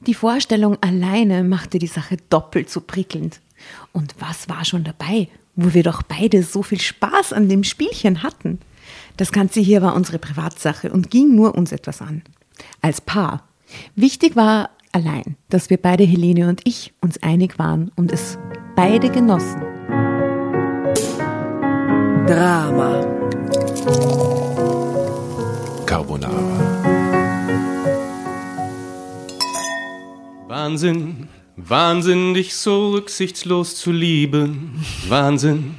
Die Vorstellung alleine machte die Sache doppelt so prickelnd. Und was war schon dabei, wo wir doch beide so viel Spaß an dem Spielchen hatten? Das Ganze hier war unsere Privatsache und ging nur uns etwas an. Als Paar. Wichtig war allein, dass wir beide, Helene und ich, uns einig waren und es beide genossen. Drama. Carbonara. Wahnsinn, Wahnsinn, dich so rücksichtslos zu lieben. Wahnsinn,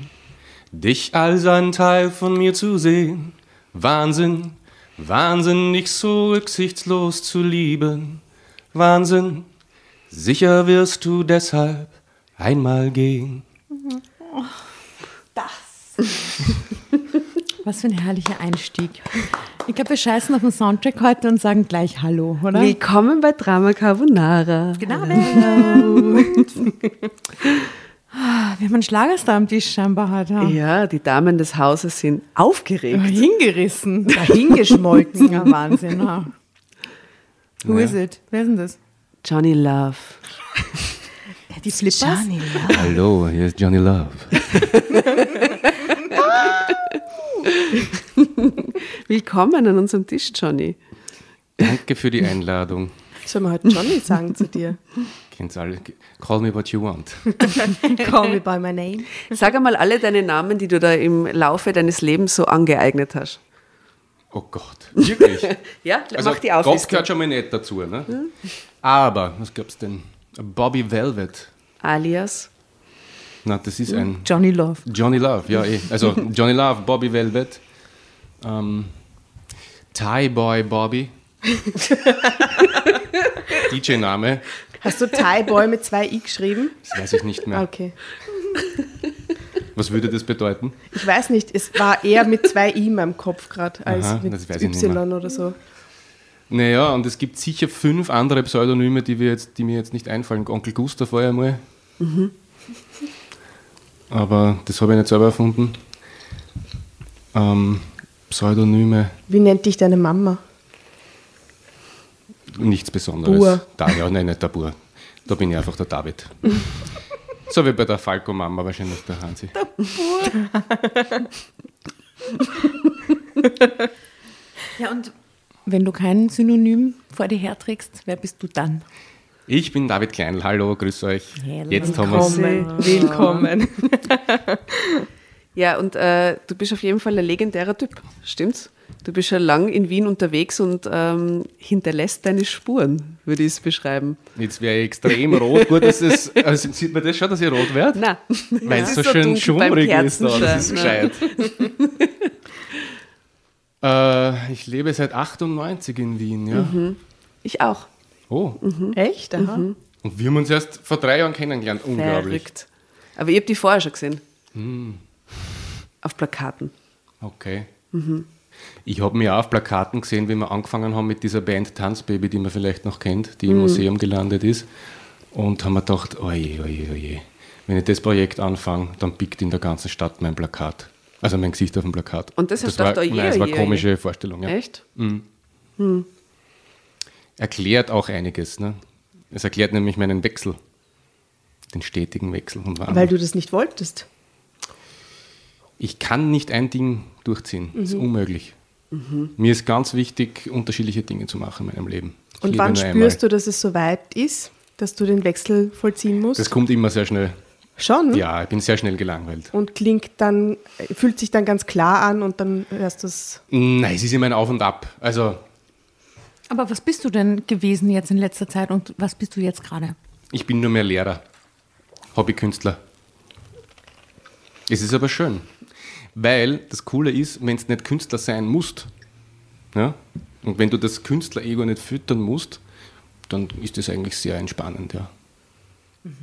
dich als ein Teil von mir zu sehen. Wahnsinn, Wahnsinn, dich so rücksichtslos zu lieben. Wahnsinn, sicher wirst du deshalb einmal gehen. Was für ein herrlicher Einstieg. Ich glaube, wir scheißen auf den Soundtrack heute und sagen gleich Hallo, oder? Willkommen bei Drama Carbonara. Genau. Wir haben einen Schlagerstar am Tisch scheinbar heute. Ja. Die Damen des Hauses sind aufgeregt. Hingerissen, dahingeschmolken. ja, Wahnsinn. Ja. Who Ja. is it? Wer ist denn das? Johnny Love. Die Flippers? Hallo, hier ist Johnny Love. Willkommen an unserem Tisch, Johnny. Danke für die Einladung. Sollen wir heute Johnny sagen zu dir? Kennt's alle. Call me what you want. Call me by my name. Sag einmal alle deine Namen, die du da im Laufe deines Lebens so angeeignet hast. Oh Gott, wirklich? Ja, Also mach die Gott Auflistung. gehört schon mal nicht dazu, ne? Aber, was gab's denn? Bobby Velvet. Alias. Na, das ist ein Johnny Love. Johnny Love, ja eh. Also Johnny Love, Bobby Velvet. Ähm, Thai Boy Bobby. DJ-Name, Hast du Thai Boy mit zwei I geschrieben? das weiß ich nicht mehr. Okay. Was würde das bedeuten? Ich weiß nicht, es war eher mit zwei I in meinem Kopf gerade als Aha, mit das weiß ich nicht Y oder so. Naja, und es gibt sicher fünf andere Pseudonyme, die, wir jetzt, die mir jetzt nicht einfallen. Onkel Gustav war ja mal. Aber das habe ich nicht selber erfunden. Ähm, Pseudonyme, Wie nennt dich deine Mama? nichts Besonderes. Bur. Da, ja, nein, nicht der Bur. Da bin ich einfach der David. so wie bei der Falco-Mama wahrscheinlich der Hansi. Ja, und wenn du kein Synonym vor dir herträgst, wer bist du dann? Ich bin David Kleinl, hallo, grüß euch. Hello. Jetzt haben wir es. Willkommen. Willkommen. Ja, und äh, du bist auf jeden Fall ein legendärer Typ, stimmt's? Du bist schon lang in Wien unterwegs und ähm, hinterlässt deine Spuren, würde ich es beschreiben. Jetzt wäre ich extrem rot. Gut, dass es, also sieht man das schon, dass ich rot werde? Na, Weil es so so schön schummrig ist da, das ist Kerzenschein, gescheit. äh, ich lebe seit 98 in Wien, ja. ich auch. Oh, Echt? Aha. und wir haben uns erst vor drei Jahren kennengelernt, unglaublich. Verrückt. Aber ich habe die vorher schon gesehen. Auf Plakaten. Okay. Ich habe mich auch auf Plakaten gesehen, wie wir angefangen haben mit dieser Band Tanzbaby, die man vielleicht noch kennt, die im Museum gelandet ist. Und haben mir gedacht, oje, oje, oje, wenn ich das Projekt anfange, dann pickt in der ganzen Stadt mein Plakat. Also mein Gesicht auf dem Plakat. Und das hast du war, gedacht, oje, nein, das war oje, eine komische Vorstellung. Ja. Echt? Erklärt auch einiges. Ne? Es erklärt nämlich meinen Wechsel. Den stetigen Wechsel. Und. Weil du das nicht wolltest. Ich kann nicht ein Ding durchziehen. Das ist Mhm. unmöglich. Mir ist ganz wichtig, unterschiedliche Dinge zu machen in meinem Leben. Ich Und wann spürst du, dass es so weit ist, dass du den Wechsel vollziehen musst? Das kommt immer sehr schnell. Schon. Ja, ich bin sehr schnell gelangweilt. Und klingt dann, fühlt sich dann ganz klar an und dann hörst du es. Nein, es ist immer ein Auf und Ab. Also, Aber was bist du denn gewesen jetzt in letzter Zeit und was bist du jetzt gerade? ich bin nur mehr Lehrer, Hobbykünstler. Es ist aber schön, weil das Coole ist, wenn du nicht Künstler sein musst, ja, und wenn du das Künstler-Ego nicht füttern musst, dann ist das eigentlich sehr entspannend, ja.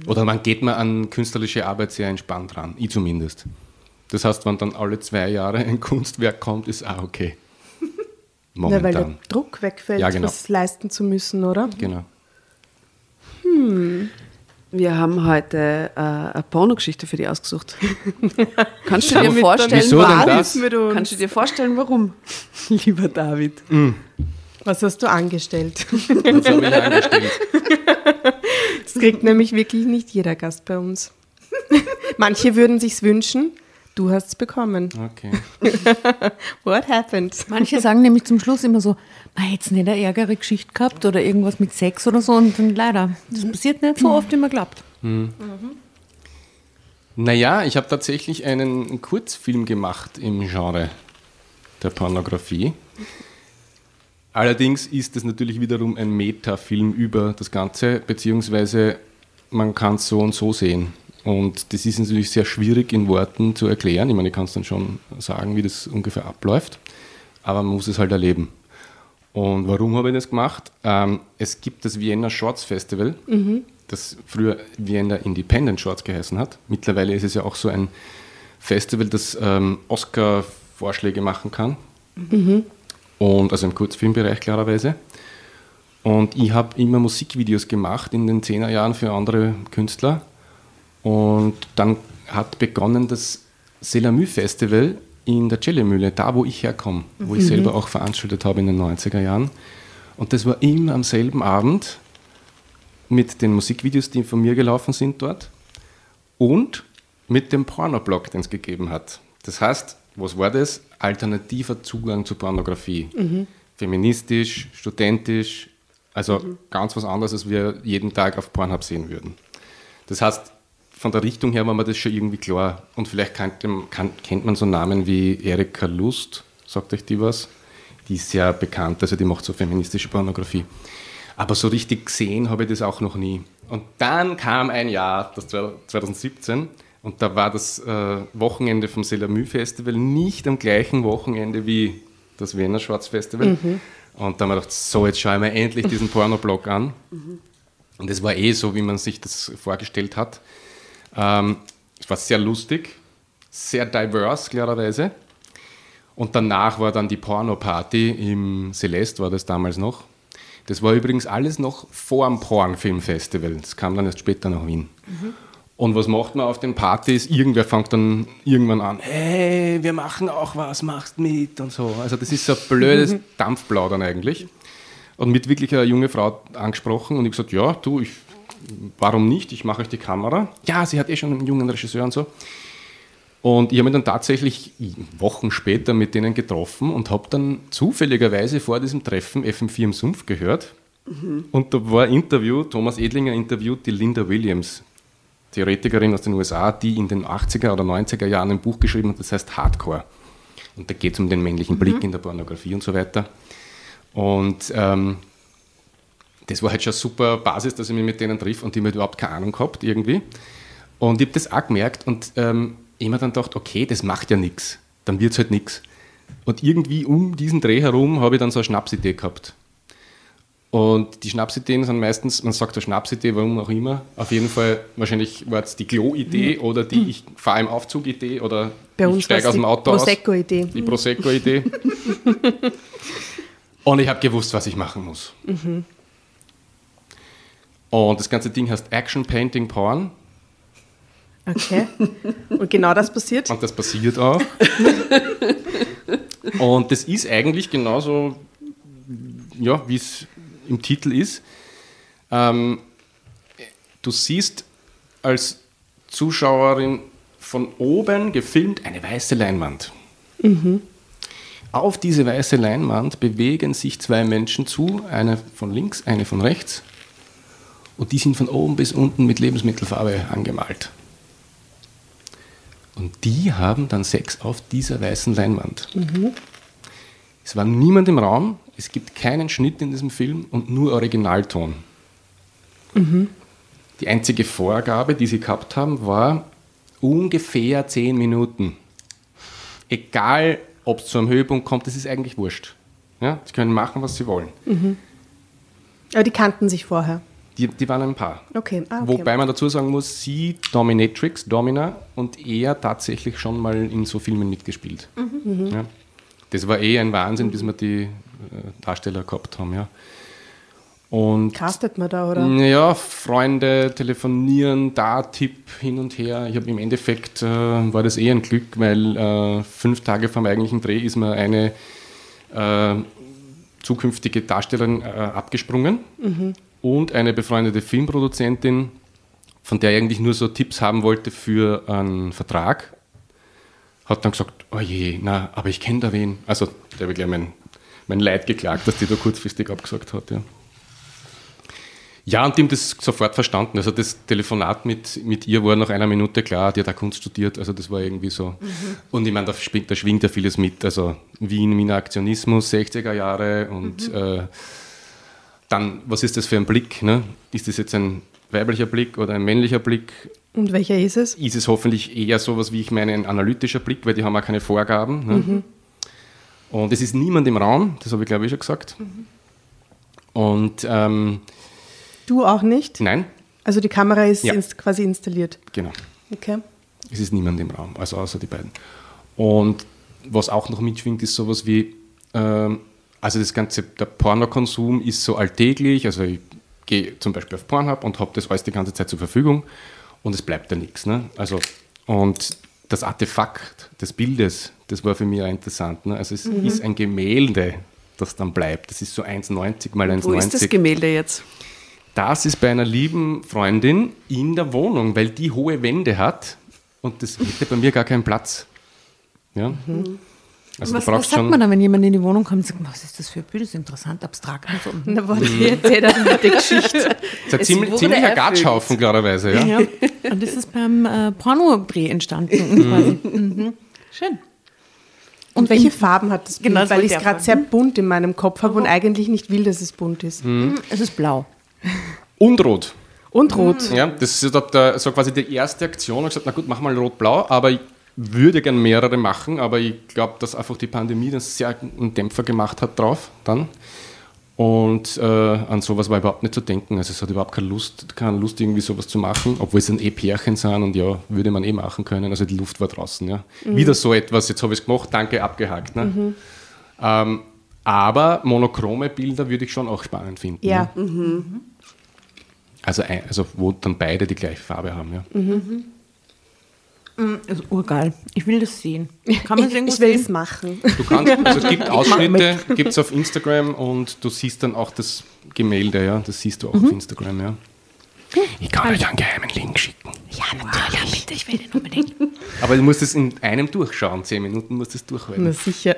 Oder man geht mal an künstlerische Arbeit sehr entspannt ran, ich zumindest. Das heißt, wenn dann alle zwei Jahre ein Kunstwerk kommt, ist auch okay. Ja, weil der Momentan. Druck wegfällt, Ja, genau. was leisten zu müssen, oder? Genau. Wir haben heute äh, eine Pornogeschichte für dich ausgesucht. Kannst du dir vorstellen, Wieso denn das? Kannst du dir vorstellen, warum? Lieber David. Was hast du angestellt? Das habe ich angestellt. kriegt nämlich wirklich nicht jeder Gast bei uns. Manche würden sich's wünschen, du hast's bekommen. Okay. What happened? Manche sagen nämlich zum Schluss immer so, man hätte nicht eine ärgere Geschichte gehabt oder irgendwas mit Sex oder so und dann leider, das passiert nicht so oft, wie man glaubt. Naja, ich habe tatsächlich einen Kurzfilm gemacht im Genre der Pornografie. Allerdings ist es natürlich wiederum ein Metafilm über das Ganze, beziehungsweise man kann es so und so sehen. Und das ist natürlich sehr schwierig in Worten zu erklären. Ich meine, ich kann es dann schon sagen, wie das ungefähr abläuft, aber man muss es halt erleben. Und warum habe ich das gemacht? Ähm, es gibt das Vienna Shorts Festival, das früher Vienna Independent Shorts geheißen hat. Mittlerweile ist es ja auch so ein Festival, das ähm, Oscar-Vorschläge machen kann. Und also im Kurzfilmbereich klarerweise. Und ich habe immer Musikvideos gemacht in den 10er Jahren für andere Künstler. Und dann hat begonnen das Selamü Festival in der Cellemühle, da wo ich herkomme, wo ich selber auch veranstaltet habe in den 90er Jahren. Und das war immer am selben Abend mit den Musikvideos, die von mir gelaufen sind dort und mit dem Pornoblog, den es gegeben hat. Das heißt, was war das? Alternativer Zugang zur Pornografie. Feministisch, studentisch, also ganz was anderes, als wir jeden Tag auf Pornhub sehen würden. Das heißt, von der Richtung her war mir das schon irgendwie klar. Und vielleicht kennt, kann, kennt man so Namen wie Erika Lust, sagt euch die was? Die ist sehr bekannt, also die macht so feministische Pornografie. Aber so richtig gesehen habe ich das auch noch nie. Und dann kam ein Jahr, das 2017, und da war das äh, Wochenende vom Selamü Festival nicht am gleichen Wochenende wie das Wiener Schwarz Festival. Und da haben wir gedacht, so, jetzt schauen wir endlich diesen Pornoblog an. Und es war eh so, wie man sich das vorgestellt hat. Ähm, es war sehr lustig, sehr diverse, klarerweise. Und danach war dann die Porno-Party im Celeste, war das damals noch. Das war übrigens alles noch vor dem Pornfilmfestival. Das kam dann erst später nach Wien. Und was macht man auf den Partys? Irgendwer fängt dann irgendwann an, hey, wir machen auch was, machst mit und so. Also das ist so ein blödes Dampfplaudern eigentlich. Und mit wirklich einer junge Frau angesprochen und ich gesagt, ja, du, ich, warum nicht? Ich mache euch die Kamera. Ja, sie hat eh schon einen jungen Regisseur und so. Und ich habe mich dann tatsächlich Wochen später mit denen getroffen und habe dann zufälligerweise vor diesem Treffen FM4 im Sumpf gehört. Und da war ein Interview, Thomas Edlinger interviewt die Linda Williams, Theoretikerin aus den USA, die in den 80er oder 90er Jahren ein Buch geschrieben hat, das heißt Hardcore. Und da geht es um den männlichen Blick in der Pornografie und so weiter. Und ähm, das war halt schon eine super Basis, dass ich mich mit denen triff und die mir überhaupt keine Ahnung gehabt irgendwie. Und ich habe das auch gemerkt und ähm, ich mir dann gedacht, okay, das macht ja nichts, dann wird es halt nichts. Und irgendwie um diesen Dreh herum habe ich dann so eine Schnapsidee gehabt. Und die Schnapsideen sind meistens, man sagt eine Schnapsidee, warum auch immer. Auf jeden Fall, wahrscheinlich war es die Klo-Idee oder die ich fahre im Aufzug-Idee oder Bei ich uns steige war's aus dem Auto aus. Prosecco-Idee. Die Prosecco-Idee. Und ich habe gewusst, was ich machen muss. Und das ganze Ding heißt Action Painting Porn. Okay. Und genau das passiert? Und das passiert auch. Und das ist eigentlich genauso, ja, wie es im Titel ist. Ähm, du siehst als Zuschauerin von oben gefilmt eine weiße Leinwand. Auf diese weiße Leinwand bewegen sich zwei Menschen zu, eine von links, eine von rechts. Und die sind von oben bis unten mit Lebensmittelfarbe angemalt. Und die haben dann Sex auf dieser weißen Leinwand. Es war niemand im Raum, es gibt keinen Schnitt in diesem Film und nur Originalton. Die einzige Vorgabe, die sie gehabt haben, war ungefähr zehn Minuten. Egal, ob es zu einem Höhepunkt kommt, das ist eigentlich wurscht. Ja, sie können machen, was sie wollen. Aber die kannten sich vorher. Die, die waren ein Paar. Okay. Ah, okay. Wobei man dazu sagen muss, sie Dominatrix, Domina und er tatsächlich schon mal in so Filmen mitgespielt. Ja. Das war eh ein Wahnsinn, bis wir die äh, Darsteller gehabt haben. Ja. Und Castet man da, oder? ja, Freunde telefonieren, da Tipp hin und her. Ich habe im Endeffekt äh, war das eh ein Glück, weil äh, fünf Tage vor dem eigentlichen Dreh ist mir eine äh, zukünftige Darstellerin äh, abgesprungen. Und eine befreundete Filmproduzentin, von der ich eigentlich nur so Tipps haben wollte für einen Vertrag, hat dann gesagt, oh je, na, aber ich kenne da wen. Also, der hat gleich mein, mein Leid geklagt, dass die da kurzfristig abgesagt hat, ja. Ja, und die haben das sofort verstanden. Also das Telefonat mit, mit ihr war nach einer Minute klar, die hat auch Kunst studiert, also das war irgendwie so. Und ich meine, da, schwingt- da schwingt ja vieles mit. Also Wien, Wiener Aktionismus, 60er Jahre und äh, dann, was ist das für ein Blick? Ne? Ist das jetzt ein weiblicher Blick oder ein männlicher Blick? Und welcher ist es? Ist es hoffentlich eher sowas, wie ich meine, ein analytischer Blick, weil die haben auch keine Vorgaben. Ne? Und es ist niemand im Raum, das habe ich glaube ich schon gesagt. Und ähm, Du auch nicht? nein, Also die Kamera ist Ja. inst quasi installiert. genau. Okay. Es ist niemand im Raum, also außer die beiden. Und was auch noch mitschwingt, ist sowas wie, ähm, also das ganze, der Pornokonsum ist so alltäglich, also ich gehe zum Beispiel auf Pornhub und habe das alles die ganze Zeit zur Verfügung und es bleibt da nichts. Ne? Also, und das Artefakt des Bildes, das war für mich auch interessant. Ne? Also es ist ein Gemälde, das dann bleibt. Das ist so 1,90 mal 1,90. Wo ist das Gemälde jetzt? Das ist bei einer lieben Freundin in der Wohnung, weil die hohe Wände hat und das hätte bei mir gar keinen Platz. Ja? Also was, was sagt man dann, wenn jemand in die Wohnung kommt und sagt, was ist das für ein Bild? Das ist interessant, abstrakt und so. Na, warte, erzähl das mit der Geschichte. Das ist ein ziemlich, wurde ziemlicher. Gatschhaufen, klarerweise. Ja? Ja. Und das ist beim äh, Pornodreh entstanden. quasi. Mhm. Schön. Und welche Farben hat das Bild? Genau, Weil ich es gerade sehr bunt in meinem Kopf habe und eigentlich nicht will, dass es bunt ist. Es ist blau. Und rot. Und rot. Ja, das ist so quasi die erste Aktion. Ich habe gesagt, na gut, mach mal rot-blau, aber würde gern mehrere machen, aber ich glaube, dass einfach die Pandemie dann sehr einen Dämpfer gemacht hat drauf dann. Und äh, an sowas war überhaupt nicht zu denken. Also es hat überhaupt keine Lust, keine Lust irgendwie sowas zu machen, obwohl es dann eh Pärchen sind und ja, würde man eh machen können. Also die Luft war draußen. Ja. Wieder so etwas, jetzt habe ich es gemacht, danke, abgehakt. Ne? Ähm, aber monochrome Bilder würde ich schon auch spannend finden. Ja. Ne? Also, ein, also wo dann beide die gleiche Farbe haben. Ja. Das ist urgeil. Ich will das sehen. Kann man Ich, es irgendwo ich will es machen. Du kannst, also es gibt Ausschnitte, gibt es auf Instagram und du siehst dann auch das Gemälde, ja. Das siehst du auch auf Instagram, ja. Ich kann euch einen geheimen Link schicken. Ja, natürlich. Ja, bitte, ich will den unbedingt. Aber du musst es in einem durchschauen, zehn Minuten musst du es durchhalten. Na sicher.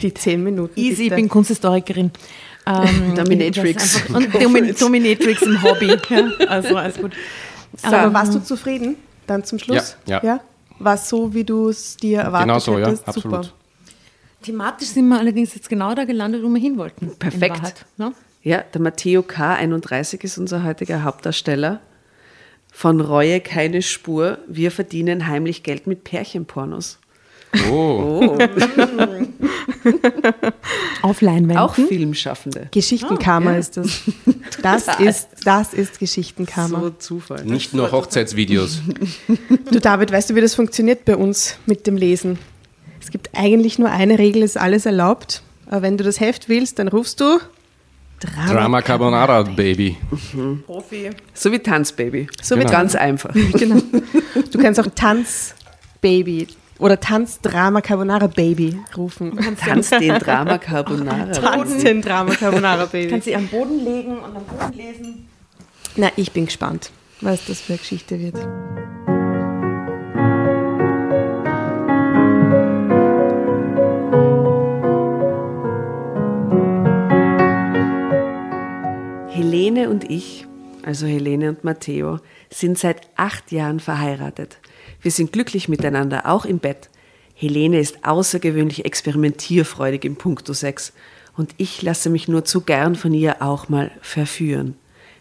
Die zehn Minuten. Easy, ich bitte. bin Kunsthistorikerin. Ähm, Dominatrix. Und Domin Dominatrix im Hobby. Ja, also alles gut. Aber warst du zufrieden dann zum Schluss? Ja, ja. War es so, wie du es dir erwartet Genau so, ja, hättest? absolut. Super. Thematisch sind wir allerdings jetzt genau da gelandet, wo wir hin wollten. Perfekt. Wahrheit, ne? Ja, der Matteo K31 ist unser heutiger Hauptdarsteller. Von Reue keine Spur. Wir verdienen heimlich Geld mit Pärchenpornos. Oh, Oh, Auf Leinwänden. auch Filmschaffende. Geschichtenkarma ist das. Das ist, das ist Geschichtenkarma. So Zufall. nicht nur Hochzeitsvideos. Du David, weißt du, wie das funktioniert bei uns mit dem Lesen? Es gibt eigentlich nur eine Regel, ist alles erlaubt. Aber wenn du das Heft willst, dann rufst du Drama. Drama Carbonara, Baby. Profi. So wie Tanzbaby. So Genau. wie Ganz einfach. genau. Du kannst auch Tanzbaby oder Tanzdrama Carbonara Baby rufen. Tanz den Drama Carbonara. Tanz den Drama Carbonara Baby. Kannst sie am Boden legen und am Boden lesen. Na, ich bin gespannt, was das für eine Geschichte wird. Helene und ich, also Helene und Matteo, sind seit acht Jahren verheiratet. Wir sind glücklich miteinander, auch im Bett. Helene ist außergewöhnlich experimentierfreudig im Puncto Sex und ich lasse mich nur zu gern von ihr auch mal verführen.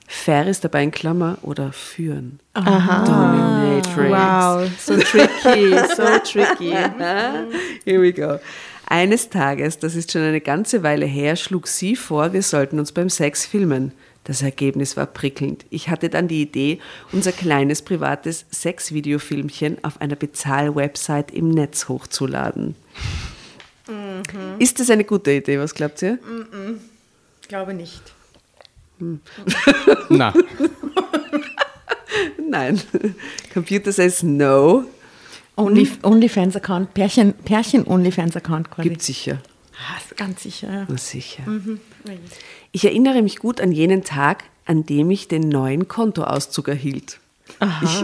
Fair ist dabei in Klammer oder führen. Dominatrix. Wow, so tricky, so tricky. Here we go. Eines Tages, das ist schon eine ganze Weile her, schlug sie vor, wir sollten uns beim Sex filmen. Das Ergebnis war prickelnd. Ich hatte dann die Idee, unser kleines privates Sexvideofilmchen auf einer Bezahl-Website im Netz hochzuladen. Ist das eine gute Idee? Was glaubt ihr? Glaube nicht. Na, Nein. Computer says no. Only, OnlyFans-Account, Pärchen, Pärchen-OnlyFans-Account quasi. Gibt sicher. Ah, ganz sicher, ja. Sicher. Ich erinnere mich gut an jenen Tag, an dem ich den neuen Kontoauszug erhielt. Ich,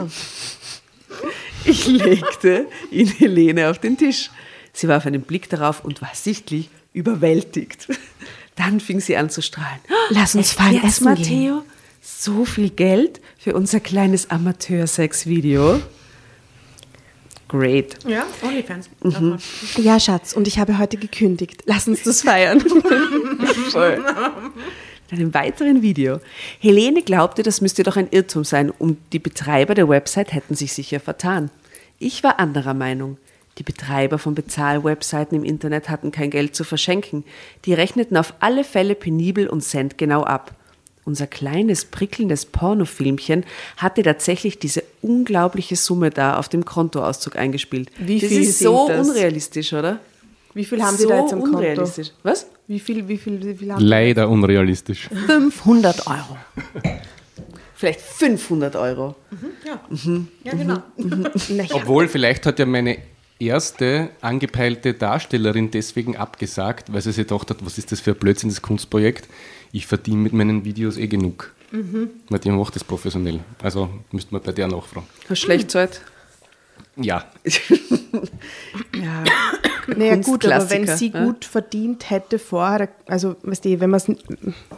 ich legte ihn Helene auf den Tisch. Sie warf einen Blick darauf und war sichtlich überwältigt. Dann fing sie an zu strahlen. Lass uns fein essen gehen. Matteo, so viel Geld für unser kleines Amateur-Sex-Video. Great. Ja, OnlyFans. Ja, Schatz, und ich habe heute gekündigt. Lass uns das feiern. Voll. In einem weiteren Video. Helene glaubte, das müsste doch ein Irrtum sein und die Betreiber der Website hätten sich sicher vertan. Ich war anderer Meinung. Die Betreiber von Bezahlwebseiten im Internet hatten kein Geld zu verschenken. Die rechneten auf alle Fälle penibel und centgenau ab. Unser kleines, prickelndes Pornofilmchen hatte tatsächlich diese unglaubliche Summe da auf dem Kontoauszug eingespielt. Wie das viel ist so das? unrealistisch, oder? Wie viel haben Sie so da jetzt am Konto? unrealistisch. Was? Wie viel, wie viel, wie viel haben Leider unrealistisch. 500 Euro. Vielleicht 500 Euro. Ja, genau. Naja, Obwohl, vielleicht hat ja meine erste angepeilte Darstellerin deswegen abgesagt, weil sie sich gedacht hat, was ist das für ein Blödsinn, das Kunstprojekt. Ich verdiene mit meinen Videos eh genug. Weil die macht das professionell. Also müsste man bei der nachfragen. Hast schlecht Zeit? Ja, Ja. naja gut, aber wenn sie ne? gut verdient hätte vorher, also weißt du, wenn, man's,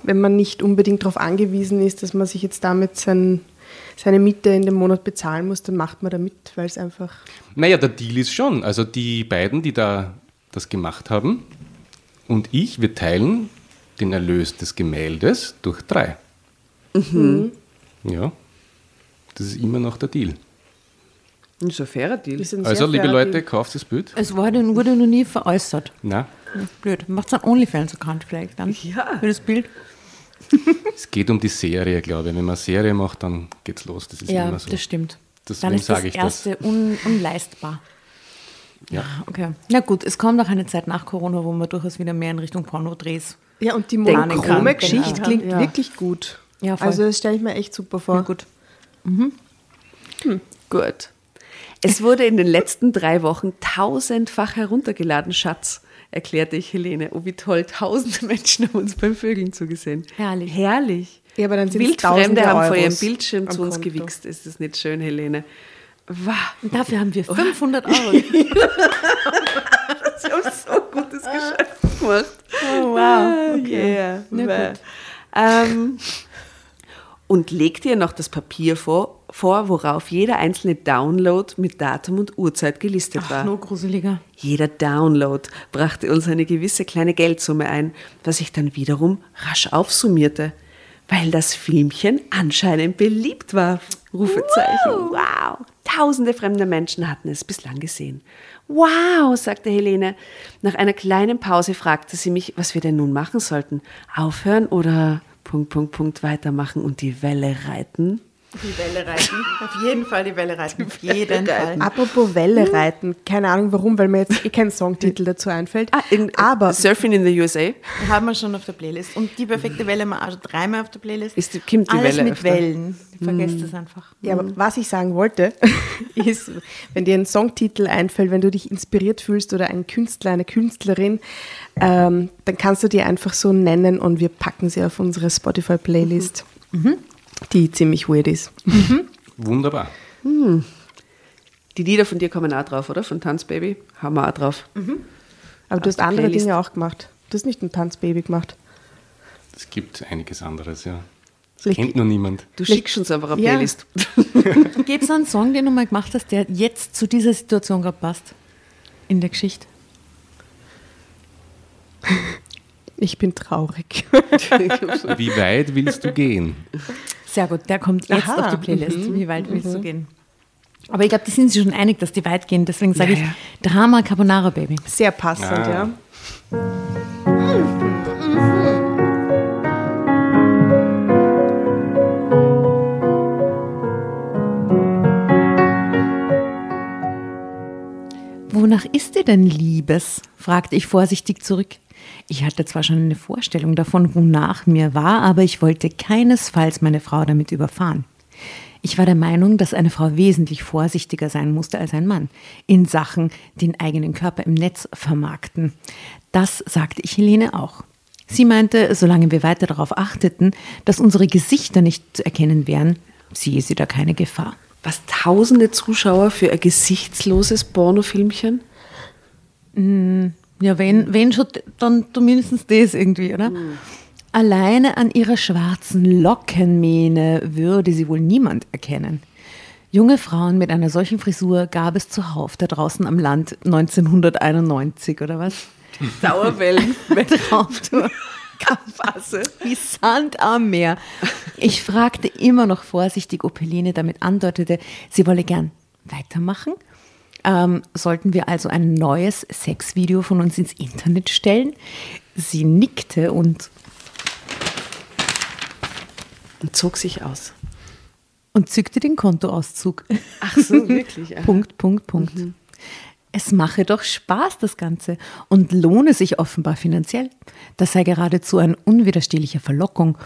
wenn man nicht unbedingt darauf angewiesen ist, dass man sich jetzt damit sein, seine Miete in dem Monat bezahlen muss, dann macht man da mit, weil es einfach... Naja, der Deal ist schon. Also die beiden, die da das gemacht haben und ich, wir teilen den Erlös des Gemäldes durch drei. Ja, das ist immer noch der Deal. Das ist ein fairer Deal. ein Also, liebe Leute, Deal. kauft das Bild. Es wurde, wurde noch nie veräußert. Na, Blöd. Macht ein OnlyFans-Account vielleicht dann? Ja. Für das Bild? es geht um die Serie, glaube ich. Wenn man eine Serie macht, dann geht's los. Das ist Ja, immer so. das stimmt. Deswegen dann ist das sage ich das. erste Un unleistbar. Ja. Okay. Na gut, es kommt auch eine Zeit nach Corona, wo man durchaus wieder mehr in Richtung Porno-Drehs. Ja, und die Denken kann, monochrome Geschichte denken klingt Ja. wirklich gut. Ja, voll. also das stelle ich mir echt super vor. Na gut. Gut. Es wurde in den letzten drei Wochen tausendfach heruntergeladen, Schatz, erklärte ich Helene. Oh, wie toll. Tausende Menschen haben uns beim Vögeln zugesehen. Herrlich. Herrlich. Ja, aber dann sind's Wildfremde haben vor Euros ihrem Bildschirm zu uns Konto. gewichst. Ist das nicht schön, Helene? Wow. Und dafür haben wir 500 Euro. Sie haben so gutes Geschäft gemacht. Oh, wow. Ah, yeah. Na gut. Ähm, und legt ihr noch das Papier vor, vor, worauf jeder einzelne Download mit Datum und Uhrzeit gelistet Ach, war. nur gruseliger. Jeder Download brachte uns eine gewisse kleine Geldsumme ein, was sich dann wiederum rasch aufsummierte, weil das Filmchen anscheinend beliebt war. Rufezeichen. Wow. Tausende fremder Menschen hatten es bislang gesehen. Wow, sagte Helene. Nach einer kleinen Pause fragte sie mich, was wir denn nun machen sollten. Aufhören oder Punkt, Punkt, Punkt weitermachen und die Welle reiten? Die Welle reiten. Auf jeden Fall die Welle reiten. Auf jeden Fall. Apropos Welle reiten, keine Ahnung warum, weil mir jetzt eh kein Songtitel dazu einfällt. Ah, in, aber Surfing in the USA? Haben wir schon auf der Playlist. Und die perfekte Welle haben wir also dreimal auf der Playlist. Ist die- kommt die Alles Welle mit öfter? Wellen. Vergesst es einfach. Ja, aber was ich sagen wollte, ist, wenn dir ein Songtitel einfällt, wenn du dich inspiriert fühlst oder ein Künstler, eine Künstlerin, ähm, dann kannst du die einfach so nennen und wir packen sie auf unsere Spotify-Playlist, die ziemlich weird ist. Wunderbar. Die Lieder von dir kommen auch drauf, oder? Von Tanzbaby? Haben wir auch drauf. Aber du hast der andere Playlist. Dinge auch gemacht. Du hast nicht ein Tanzbaby gemacht. Es gibt einiges anderes, ja. Das Vielleicht- kennt nur niemand. Du schickst uns einfach eine Ja. Playlist. Gibt es einen Song, den du mal gemacht hast, der jetzt zu dieser Situation gerade passt? In der Geschichte? Ich bin traurig. Wie weit willst du gehen? Sehr gut, der kommt jetzt Aha. auf die Playlist. Wie weit willst du gehen? Aber ich glaube, die sind sich schon einig, dass die weit gehen. Deswegen sage Ja, ich ja. Drama Carbonara Baby. Sehr passend, Ah. ja. Wonach ist dir denn Liebes? fragte ich vorsichtig zurück. Ich hatte zwar schon eine Vorstellung davon, wonach mir war, aber ich wollte keinesfalls meine Frau damit überfahren. Ich war der Meinung, dass eine Frau wesentlich vorsichtiger sein musste als ein Mann in Sachen den eigenen Körper im Netz vermarkten. Das sagte ich Helene auch. Sie meinte, solange wir weiter darauf achteten, dass unsere Gesichter nicht zu erkennen wären, sehe sie da keine Gefahr. Was tausende Zuschauer für ein gesichtsloses Pornofilmchen? Ja, wenn, wenn schon, dann zumindest das irgendwie, oder? Alleine an ihrer schwarzen Lockenmähne würde sie wohl niemand erkennen. Junge Frauen mit einer solchen Frisur gab es zuhauf da draußen am Land 1991, oder was? Dauerwellen. Traumtour. Kampfasse. Wie Sand am Meer. Ich fragte immer noch vorsichtig, ob Helene damit andeutete, sie wolle gern weitermachen. Ähm, sollten wir also ein neues Sexvideo von uns ins Internet stellen? Sie nickte und, Und zog sich aus. und zückte den Kontoauszug. Ach so, wirklich? Punkt, Punkt, Punkt. Es mache doch Spaß, das Ganze, und lohne sich offenbar finanziell. Das sei geradezu ein unwiderstehlicher Verlockung.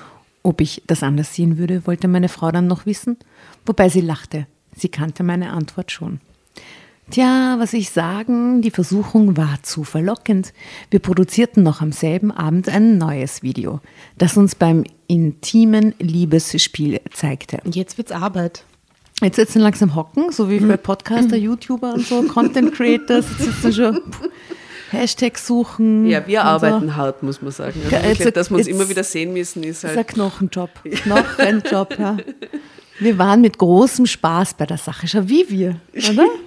Ob ich das anders sehen würde, wollte meine Frau dann noch wissen, wobei sie lachte. Sie kannte meine Antwort schon. Tja, was ich sagen, die Versuchung war zu verlockend. Wir produzierten noch am selben Abend ein neues Video, das uns beim intimen Liebesspiel zeigte. Und jetzt wird's Arbeit. Jetzt sitzen langsam hocken, so wie bei Podcaster, YouTuber und so, Content Creators, jetzt sitzen schon Hashtags suchen. Ja, wir arbeiten hart, muss man sagen. Also Ja, jetzt- dass wir uns immer wieder sehen müssen, ist So. Das ist ein halt. Knochenjob. Knochenjob, ja. Wir waren mit großem Spaß bei der Sache, schau wie wir, oder?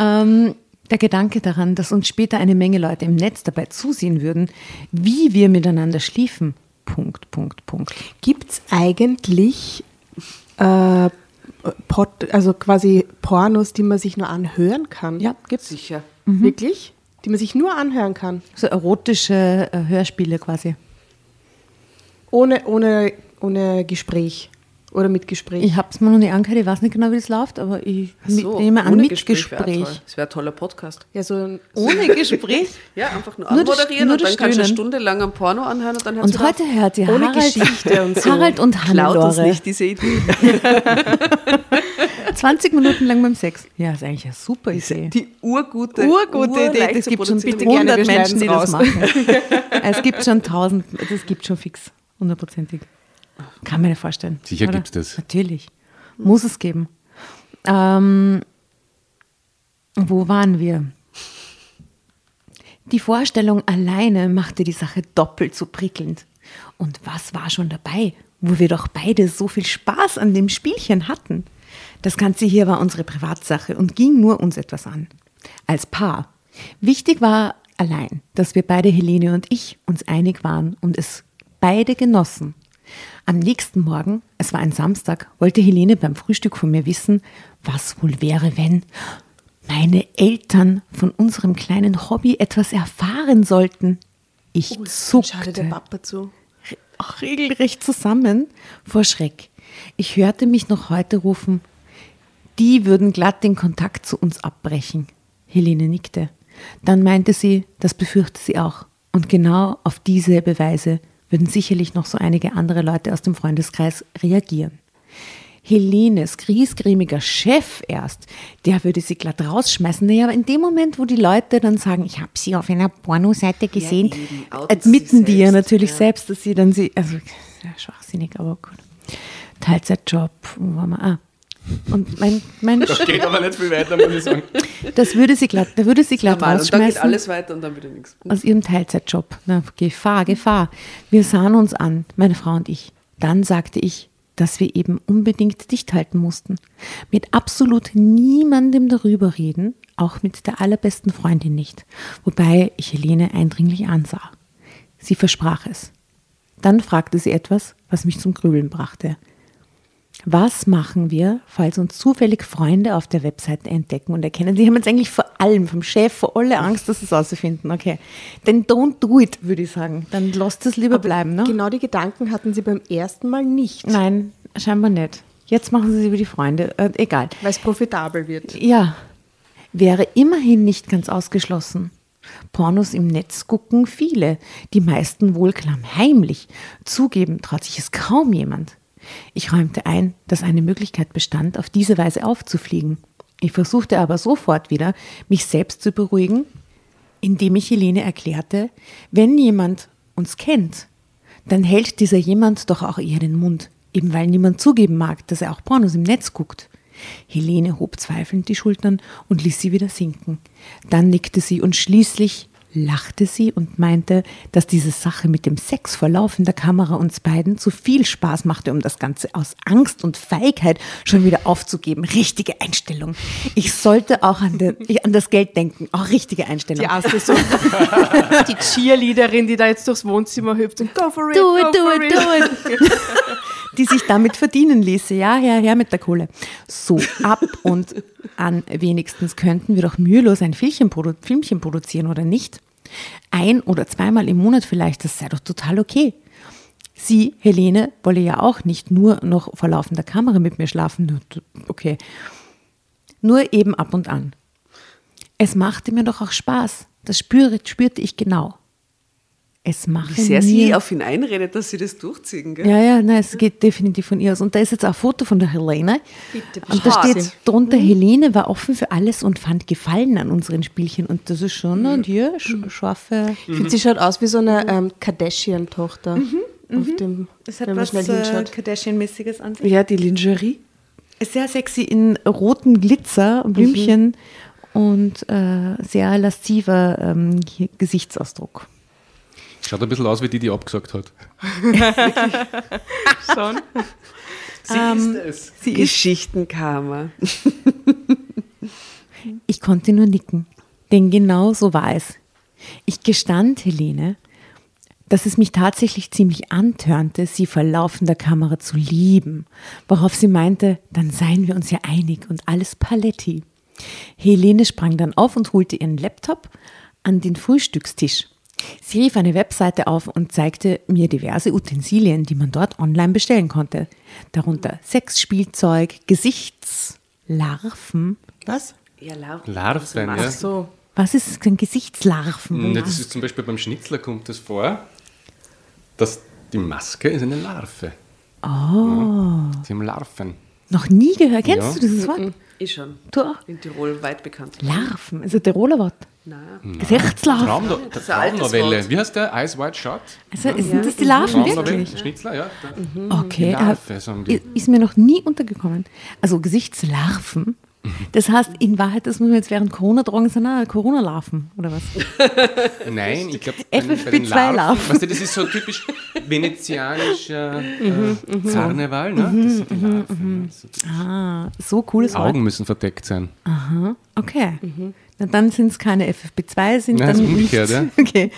ähm, der Gedanke daran, dass uns später eine Menge Leute im Netz dabei zusehen würden, wie wir miteinander schliefen. Punkt, Punkt, Punkt. Gibt's eigentlich äh, Pod, also quasi Pornos, die man sich nur anhören kann? Ja, gibt's. Sicher. Wirklich? Die man sich nur anhören kann? So erotische äh, Hörspiele quasi. Ohne, ohne, ohne Gespräch. Oder mit Gespräch. Ich habe es mir noch nicht angehört, ich weiß nicht genau, wie das läuft, aber ich so, nehme an, mit Gespräch Gespräch. wär. Das wäre ein toller Podcast. ja, so ein, Ohne Gespräch? Ja, einfach nur, Nur das- anmoderieren nur und das dann kannst du eine. Stunde lang am Porno anhören und dann hört's Und heute hört ihr Ohne Harald, Geschichte und so. Harald und auf. Klaut uns Hannelore. nicht diese Idee. 20 Minuten lang beim Sex. Ja, ist eigentlich eine super Idee. Die urgute, Urgute Idee. Das gibt schon bitte gerne, 100 wir Menschen, die das schneiden's machen. es gibt schon 1000, das gibt schon fix, hundertprozentig. Kann man nicht vorstellen. Sicher oder? gibt's das. Natürlich. Muss es geben. Ähm, wo waren wir? Die Vorstellung alleine machte die Sache doppelt so prickelnd. Und was war schon dabei, wo wir doch beide so viel Spaß an dem Spielchen hatten? Das Ganze hier war unsere Privatsache und ging nur uns etwas an. Als Paar. Wichtig war allein, dass wir beide, Helene und ich, uns einig waren und es beide genossen. Am nächsten Morgen, es war ein Samstag, wollte Helene beim Frühstück von mir wissen, was wohl wäre, wenn meine Eltern von unserem kleinen Hobby etwas erfahren sollten. Ich der zuckte Papa zu. regelrecht zusammen vor Schreck. Ich hörte mich noch heute rufen, die würden glatt den Kontakt zu uns abbrechen. Helene nickte. Dann meinte sie, das befürchte sie auch. Und genau auf diese Beweise würden sicherlich noch so einige andere Leute aus dem Freundeskreis reagieren. Helenes griesgrämiger Chef erst, der würde sie glatt rausschmeißen. Naja, aber in dem Moment, wo die Leute dann sagen, ich habe sie auf einer Pornoseite gesehen, outen sie admitten die ja natürlich ja. selbst, dass sie dann sie, also ja, schwachsinnig, aber gut. Teilzeitjob, wo waren wir? Ah. Und mein, mein Das geht aber nicht viel weiter, muss ich sagen. das würde sie glatt, da würde sie glatt Normal. Und dann geht rausschmeißen alles weiter und dann wieder nichts. aus ihrem Teilzeitjob. Na, Gefahr, Gefahr. Wir sahen uns an, meine Frau und ich. Dann sagte ich, dass wir eben unbedingt dicht halten mussten. Mit absolut niemandem darüber reden, auch mit der allerbesten Freundin nicht. Wobei ich Helene eindringlich ansah. Sie versprach es. Dann fragte sie etwas, was mich zum Grübeln brachte. Was machen wir, falls uns zufällig Freunde auf der Webseite entdecken und erkennen? Die haben jetzt eigentlich vor allem, vom Chef, vor alle Angst, dass sie es rausfinden. Okay. Then don't do it, würde ich sagen. Dann lasst es lieber bleiben. Ne? Genau die Gedanken hatten sie beim ersten Mal nicht, Nein, scheinbar nicht. Jetzt machen sie es über die Freunde. Äh, egal. weil es profitabel wird. Ja, wäre immerhin nicht ganz ausgeschlossen. Pornos im Netz gucken viele, die meisten wohl klammheimlich. Zugeben traut sich es kaum jemand. Ich räumte ein, dass eine Möglichkeit bestand, auf diese Weise aufzufliegen. Ich versuchte aber sofort wieder, mich selbst zu beruhigen, indem ich Helene erklärte, wenn jemand uns kennt, dann hält dieser jemand doch auch eher den Mund, eben weil niemand zugeben mag, dass er auch Pornos im Netz guckt. Helene hob zweifelnd die Schultern und ließ sie wieder sinken. Dann nickte sie und schließlich lachte sie und meinte, dass diese Sache mit dem Sex vor laufender Kamera uns beiden zu viel Spaß machte, um das Ganze aus Angst und Feigheit schon wieder aufzugeben. Richtige Einstellung. Ich sollte auch an, den, an das Geld denken. Auch richtige Einstellung. Die erste so, die Cheerleaderin, die da jetzt durchs Wohnzimmer hüpft und go for it, Do go it, do for it, do it. Die sich damit verdienen ließe. Ja, her, her mit der Kohle. So, ab und an wenigstens könnten wir doch mühelos ein Filmchen, produ Filmchen produzieren, oder nicht? Ein oder zweimal im Monat vielleicht, das sei doch total okay. Sie, Helene, wolle ja auch nicht nur noch vor laufender Kamera mit mir schlafen. Okay. Nur eben ab und an. Es machte mir doch auch Spaß. Das spürte ich genau. Es mache Wie sehr sie auf ihn einredet, dass sie das durchziehen, gell? ja, ja, nein, es geht definitiv von ihr aus. Und da ist jetzt auch ein Foto von der Helene. Bitte, und da steht drunter, Helene war offen für alles und fand Gefallen an unseren Spielchen. Und das ist schon eine ja, sch- scharfe. Ich finde, sie schaut aus wie so eine ähm, Kardashian-Tochter. Auf dem, wenn man schnell hinschaut. Kardashian-mäßiges an sich. Ja, die Lingerie. Ist sehr sexy in roten Glitzer, Blümchen und äh, sehr lasziver ähm, hier Gesichtsausdruck. Schaut ein bisschen aus wie die, die abgesagt hat. Schon. Sie ist es. sie ist- Geschichtenkarma. Ich konnte nur nicken, denn genau so war es. Ich gestand Helene, dass es mich tatsächlich ziemlich antörnte, sie vor laufender Kamera zu lieben, worauf sie meinte, dann seien wir uns ja einig und alles paletti. Helene sprang dann auf und holte ihren Laptop an den Frühstückstisch. Sie rief eine Webseite auf und zeigte mir diverse Utensilien, die man dort online bestellen konnte. Darunter Sexspielzeug, Gesichtslarven. Was? Ja, Lar Larven, ja. Ach so. Was ist denn Gesichtslarven? Ja, das ist zum Beispiel beim Schnitzler kommt das vor, dass die Maske ist eine Larve. Oh. Sie haben Larven. Noch nie gehört. Kennst Ja. du dieses Wort? Ich schon. Du auch? In Tirol weit bekannt. Larven, also Tiroler Wort. Nein. Gesichtslarven. Altes Traumnovelle. Wie heißt der? Eyes Wide Shut? Also sind das die Larven wirklich? Schnitzler, ja. Okay, Die Larve, äh, die. ist mir noch nie untergekommen. Also Gesichtslarven. Das heißt, in Wahrheit, das muss man jetzt während Corona tragen, sind Corona-Larven, oder was? Nein, ich glaube, FFP2-Larven. Weißt du, das ist so typisch venezianischer Mhm, äh, Karneval, ne? Das sind die Larven. Also Ah, so cooles Wort. Augen müssen verdeckt sein. Okay. Na, dann sind es keine FFP2, sind Nein, dann ist umgekehrt, nicht. Okay.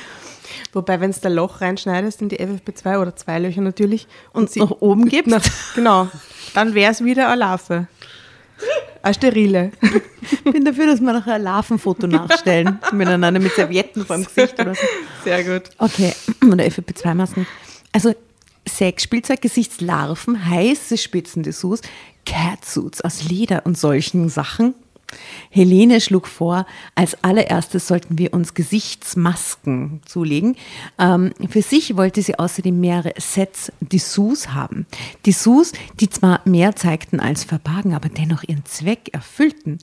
Wobei, wenn es da Loch reinschneidest in die FFP2 oder zwei Löcher natürlich Und nach oben gibt Na, genau, dann wäre es wieder eine Larve. Eine sterile. Ich bin dafür, dass wir nachher ein Larvenfoto nachstellen. Miteinander mit Servietten vor dem Gesicht oder so. Sehr gut. Okay, oder FFP2-Masken. Also Sexspielzeug, Gesichtslarven, heiße Spitzendessous, Catsuits aus Leder und solchen Sachen. Helene schlug vor, als allererstes sollten wir uns Gesichtsmasken zulegen. Ähm, für sich wollte sie außerdem mehrere Sets Dessous haben. Dessous, die zwar mehr zeigten als verbargen, aber dennoch ihren Zweck erfüllten.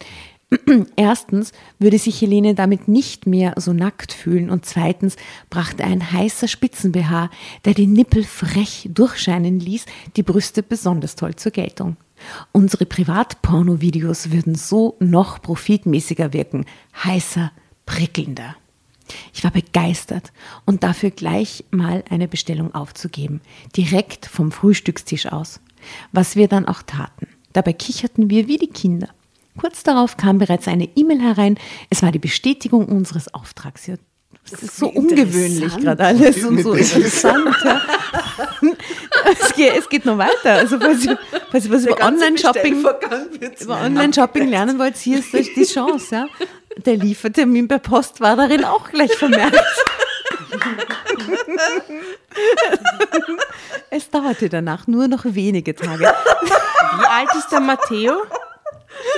Erstens würde sich Helene damit nicht mehr so nackt fühlen und zweitens brachte ein heißer Spitzen-BH, der die Nippel frech durchscheinen ließ, die Brüste besonders toll zur Geltung. Unsere Privatporno-Videos würden so noch profitmäßiger wirken, heißer, prickelnder. Ich war begeistert und dafür gleich mal eine Bestellung aufzugeben, direkt vom Frühstückstisch aus, was wir dann auch taten. Dabei kicherten wir wie die Kinder. Kurz darauf kam bereits eine E-Mail herein. Es war die Bestätigung unseres Auftrags. Das ist so ungewöhnlich gerade alles und so interessant. Ja. Es, geht, es geht noch weiter. Also falls ihr, falls ihr was über Online-Shopping über Online-Shopping lernen wollt, hier ist die Chance. Ja. Der Liefertermin per Post war darin auch gleich vermerkt. Es dauerte danach nur noch wenige Tage. Wie alt ist der Matteo?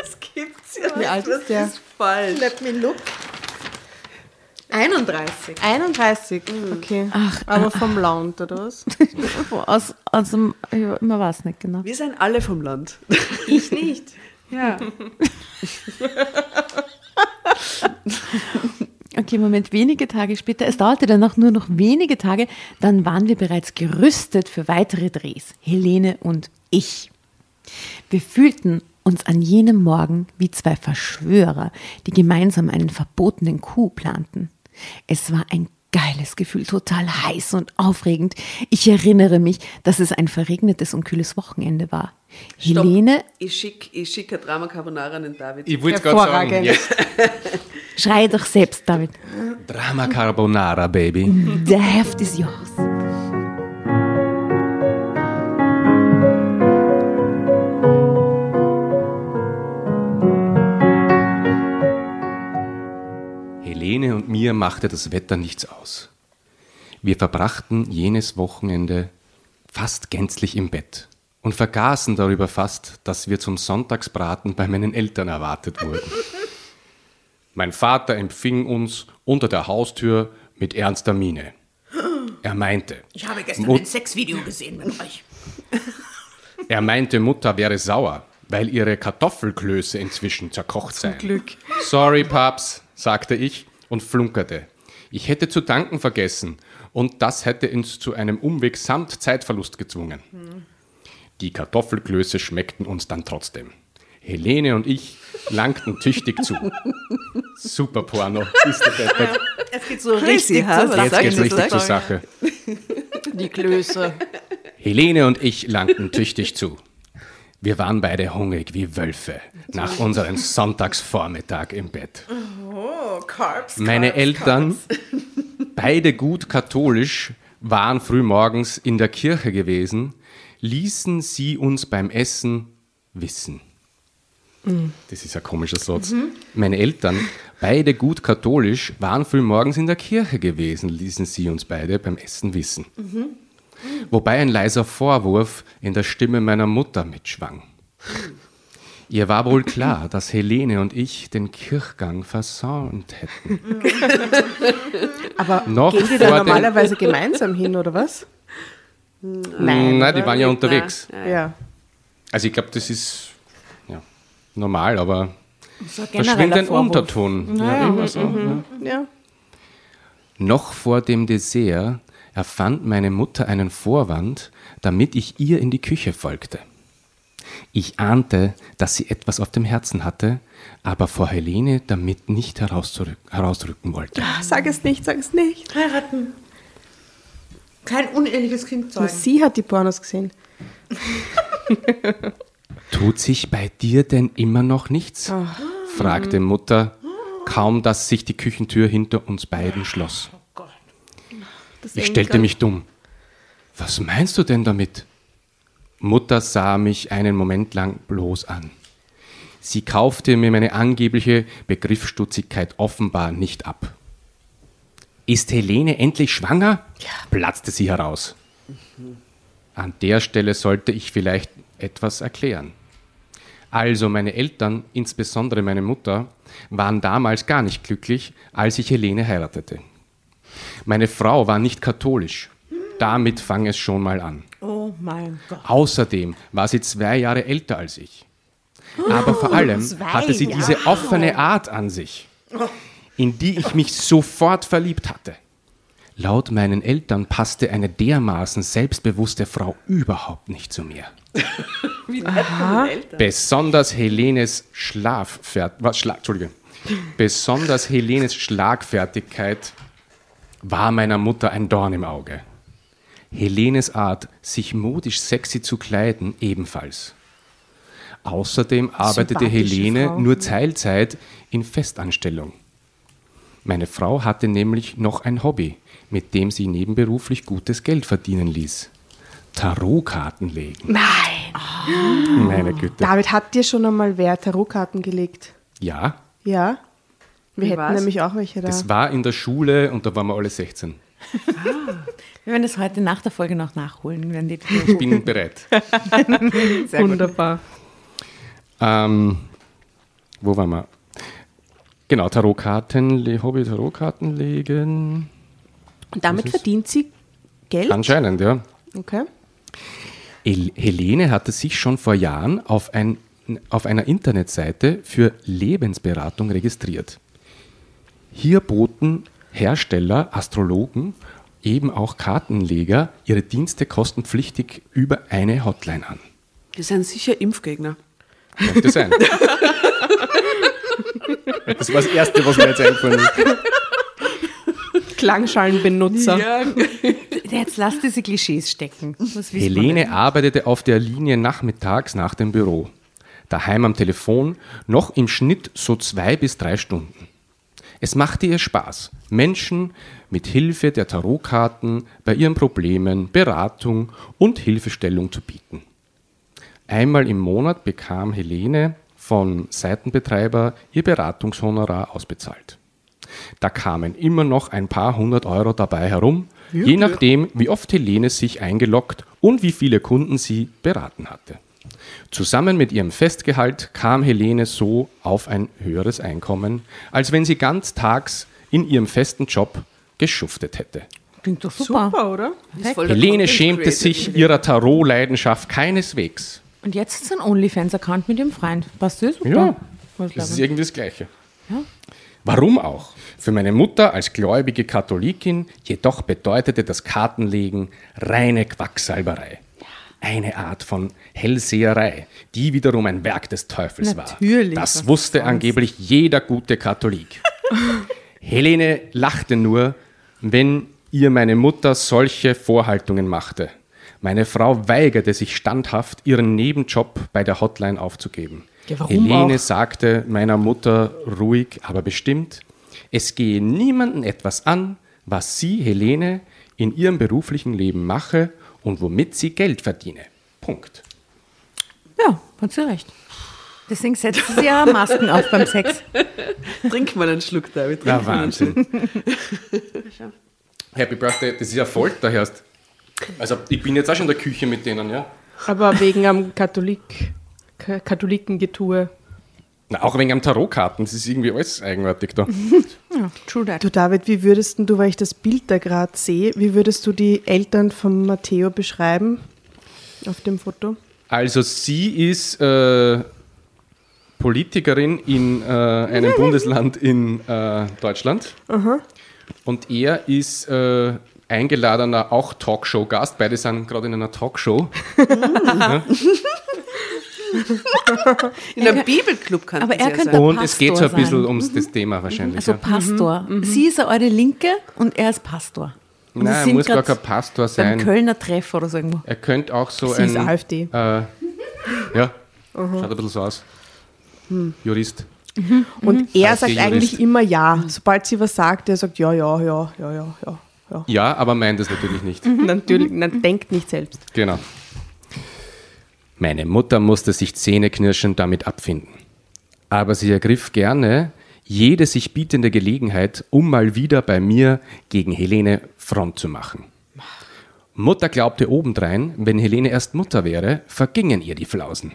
Das gibt's ja Wie alt ist der? ist falsch. Let me look. 31. 31. Okay. Ach, Aber vom Land, oder was? Aus, aus dem, ja, man weiß nicht genau. Wir sind alle vom Land. Ich nicht. Ja. Okay, Moment wenige Tage später. Es dauerte dann auch nur noch wenige Tage. Dann waren wir bereits gerüstet für weitere Drehs. Helene und ich. Wir fühlten uns an jenem Morgen wie zwei Verschwörer, die gemeinsam einen verbotenen Coup planten. Es war ein geiles Gefühl, total heiß und aufregend. Ich erinnere mich, dass es ein verregnetes und kühles Wochenende war. Stopp. Helene, Ich schicke ich schick ein Drama Carbonara an den David. Ich wollte gerade sagen, Hervorragend. jetzt schrei doch selbst, David. Drama Carbonara, Baby. Der Heft ist yours. Helene und mir machte das Wetter nichts aus. Wir verbrachten jenes Wochenende fast gänzlich im Bett und vergaßen darüber fast, dass wir zum Sonntagsbraten bei meinen Eltern erwartet wurden. Mein Vater empfing uns unter der Haustür mit ernster Miene. Er meinte, Ich habe gestern Mut- ein Sexvideo gesehen mit euch. er meinte, Mutter wäre sauer, weil ihre Kartoffelklöße inzwischen zerkocht seien. Glück. Sorry, Paps, sagte ich und flunkerte. Ich hätte zu danken vergessen und das hätte uns zu einem Umweg samt Zeitverlust gezwungen. Die Kartoffelklöße schmeckten uns dann trotzdem. Helene und ich langten tüchtig zu. Super Porno, ist der Deppert. Es geht so richtig zur Sache. Jetzt geht's ich richtig zur Sache. Die Klöße. Helene und ich langten tüchtig zu. Wir waren beide hungrig wie Wölfe nach unserem Sonntagsvormittag im Bett. Meine Eltern, beide gut katholisch, waren frühmorgens in der Kirche gewesen, ließen sie uns beim Essen wissen. Das ist ein komischer Satz. Meine Eltern, beide gut katholisch, waren frühmorgens in der Kirche gewesen, ließen sie uns beide beim Essen wissen. Wobei ein leiser Vorwurf in der Stimme meiner Mutter mitschwang. Ihr war wohl klar, dass Helene und ich den Kirchgang versäumt hätten. Aber Noch gehen die da normalerweise gemeinsam hin, oder was? Nein, Nein die waren ja unterwegs. Ja. Ja. Also ich glaube, das ist ja, normal, aber So da schwingt ein Vorwurf. Unterton. Ja, immer so, ja. Ja. Noch vor dem Dessert erfand meine Mutter einen Vorwand, damit ich ihr in die Küche folgte. Ich ahnte, dass sie etwas auf dem Herzen hatte, aber vor Helene damit nicht herausrücken wollte. Sag es nicht, sag es nicht. Heiraten. Kein uneheliches Kind Und sein. sie hat die Pornos gesehen. Tut sich bei dir denn immer noch nichts? fragte Mutter, kaum dass sich die Küchentür hinter uns beiden schloss. Das Ich stellte mich dumm. Was meinst du denn damit? Mutter sah mich einen Moment lang bloß an. Sie kaufte mir meine angebliche Begriffsstutzigkeit offenbar nicht ab. Ist Helene endlich schwanger? platzte sie heraus. An der Stelle sollte ich vielleicht etwas erklären. Also meine Eltern, insbesondere meine Mutter, waren damals gar nicht glücklich, als ich Helene heiratete. Meine Frau war nicht katholisch. Damit fang es schon mal an. Oh mein Gott. Außerdem war sie zwei Jahre älter als ich. Aber vor allem hatte sie diese offene Art an sich, in die ich mich sofort verliebt hatte. Laut meinen Eltern passte eine dermaßen selbstbewusste Frau überhaupt nicht zu mir. Wie nett von den Eltern. Besonders Helenes Schlaffert was, Schla Entschuldige. Besonders Helenes Schlagfertigkeit war meiner Mutter ein Dorn im Auge. Helenes Art, sich modisch sexy zu kleiden, ebenfalls. Außerdem arbeitete Helene Frau. nur Teilzeit in Festanstellung. Meine Frau hatte nämlich noch ein Hobby, mit dem sie nebenberuflich gutes Geld verdienen ließ. Tarotkarten legen. Nein. Meine Güte. David, hat dir schon einmal wer Tarotkarten gelegt? Ja, Ja? Wir Wie hätten war's? nämlich auch welche da. das war in der Schule und da waren wir alle 16. Wir werden das heute nach der Folge noch nachholen. Werden die Ich bin bereit. Sehr. Wunderbar. Ähm, wo waren wir? Genau, Tarotkarten, Hobby Tarotkarten legen. Und damit verdient sie Geld? Anscheinend, ja. Okay. El Helene hatte sich schon vor Jahren auf, ein, auf einer Internetseite für Lebensberatung registriert. Hier boten Hersteller, Astrologen, eben auch Kartenleger ihre Dienste kostenpflichtig über eine Hotline an. Die sind sicher Impfgegner. Könnte sein. Das war das Erste, was mir jetzt eingefallen ist. Klangschalenbenutzer. Jetzt lass diese Klischees stecken. Helene arbeitete auf der Linie nachmittags nach dem Büro. Daheim am Telefon noch im Schnitt so zwei bis drei Stunden. Es machte ihr Spaß, Menschen mit Hilfe der Tarotkarten bei ihren Problemen Beratung und Hilfestellung zu bieten. Einmal im Monat bekam Helene vom Seitenbetreiber ihr Beratungshonorar ausbezahlt. Da kamen immer noch ein paar hundert Euro dabei herum, je nachdem, wie oft Helene sich eingeloggt und wie viele Kunden sie beraten hatte. Zusammen mit ihrem Festgehalt kam Helene so auf ein höheres Einkommen, als wenn sie ganztags in ihrem festen Job geschuftet hätte. Klingt doch super. Super, oder? Helene schämte sich ihrer Tarot-Leidenschaft keineswegs. Und jetzt ist ein OnlyFans-Account mit ihrem Freund. Passt das? Super. Ja, Was das ist irgendwie das Gleiche. Warum auch? Für meine Mutter als gläubige Katholikin jedoch bedeutete das Kartenlegen reine Quacksalberei. Eine Art von Hellseherei, die wiederum ein Werk des Teufels Natürlich, war. Das wusste angeblich jeder gute Katholik. Helene lachte nur, wenn ihr meine Mutter solche Vorhaltungen machte. Meine Frau weigerte sich standhaft, ihren Nebenjob bei der Hotline aufzugeben. Ja, Helene auch? sagte meiner Mutter ruhig, aber bestimmt, es gehe niemanden etwas an, was sie, Helene, in ihrem beruflichen Leben mache und womit sie Geld verdiene. Punkt. Ja, hat sie recht. Deswegen setzt sie ja Masken auf beim Sex. Trink mal einen Schluck, David. Trink Ja. Wahnsinn. Happy Birthday, das ist ja Folter, hörst. Also ich bin jetzt auch schon in der Küche mit denen, ja. Aber wegen am Katholik, Ka- Katholikengetue. Na, auch wegen am Tarotkarten, das ist irgendwie alles eigenartig da. Ja, true that. Du David, wie würdest du, weil ich das Bild da gerade sehe, wie würdest du die Eltern von Matteo beschreiben auf dem Foto? Also sie ist äh, Politikerin in äh, einem Bundesland in äh, Deutschland. Und er ist äh, eingeladener auch Talkshow-Gast. Beide sind gerade in einer Talkshow. In einem Bibelclub kann Aber er ja könnte sein. Und es geht so ein bisschen sein. ums das Thema wahrscheinlich. Also. Pastor. Sie ist eine alte Linke und er ist Pastor. Und Nein, er muss gar kein Pastor Beim sein. Kölner Treff oder so irgendwo. Er könnte auch so Sie ein. ist AfD. Äh, ja, schaut ein bisschen so aus. Jurist. Und er Als sagt eigentlich immer ja. Sobald sie was sagt, er sagt ja, ja, ja, ja, ja, ja. ja. Aber meint es natürlich nicht. Natürlich, nein, denkt nicht selbst. Genau. Meine Mutter musste sich zähneknirschend damit abfinden. Aber sie ergriff gerne jede sich bietende Gelegenheit, um mal wieder bei mir gegen Helene Front zu machen. Mutter glaubte obendrein, wenn Helene erst Mutter wäre, vergingen ihr die Flausen.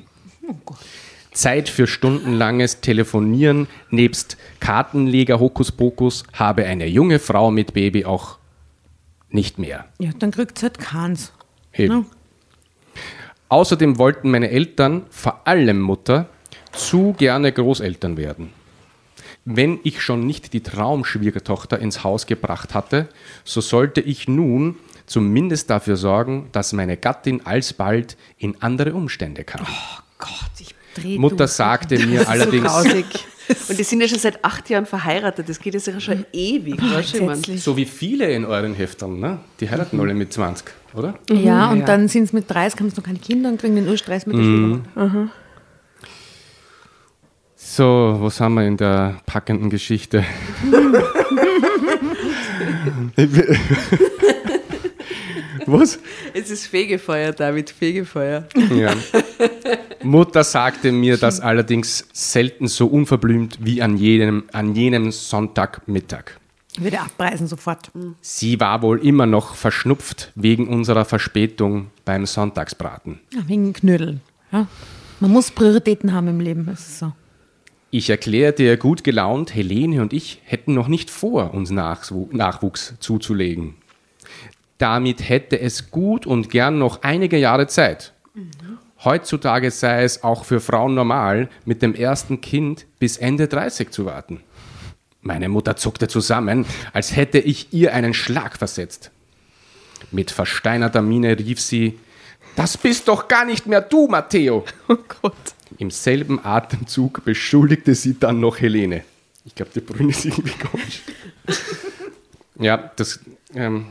Zeit für stundenlanges Telefonieren nebst Kartenleger Hokuspokus habe eine junge Frau mit Baby auch nicht mehr. Ja, dann kriegt sie halt keins. Eben. Außerdem wollten meine Eltern, vor allem Mutter, zu gerne Großeltern werden. Wenn ich schon nicht die Traumschwiegertochter ins Haus gebracht hatte, so sollte ich nun zumindest dafür sorgen, dass meine Gattin alsbald in andere Umstände kam. Gott, ich dreh Mutter sagte mir allerdings, Grausig. Und die sind ja schon seit acht Jahren verheiratet. Das geht jetzt ja schon ewig. weißt du, ich mein. Entsetzlich. so wie viele in euren Heftern, ne? die heiraten alle mit 20, oder? Ja, und Ja. dann sind es mit 30, haben sie noch keine Kinder und kriegen den Urstress mit der Mhm. Schwiegermutter. So, was haben wir in der packenden Geschichte? was? Es ist Fegefeuer, David, Fegefeuer. Ja. Mutter sagte mir das allerdings selten so unverblümt wie an jenem, an jenem Sonntagmittag. Würde abpreisen sofort. Sie war wohl immer noch verschnupft wegen unserer Verspätung beim Sonntagsbraten. Ja, wegen Knödeln. Ja. Man muss Prioritäten haben im Leben, das ist so. Ich erklärte ihr gut gelaunt, Helene und ich hätten noch nicht vor, uns Nachwu- Nachwuchs zuzulegen. Damit hätte es gut und gern noch einige Jahre Zeit. Heutzutage sei es auch für Frauen normal, mit dem ersten Kind bis Ende 30 zu warten. Meine Mutter zuckte zusammen, als hätte ich ihr einen Schlag versetzt. Mit versteinerter Miene rief sie, das bist doch gar nicht mehr du, Matteo. Oh Gott. Im selben Atemzug beschuldigte sie dann noch Helene. Ich glaube, der Brünn ist irgendwie komisch. ja, das, ähm,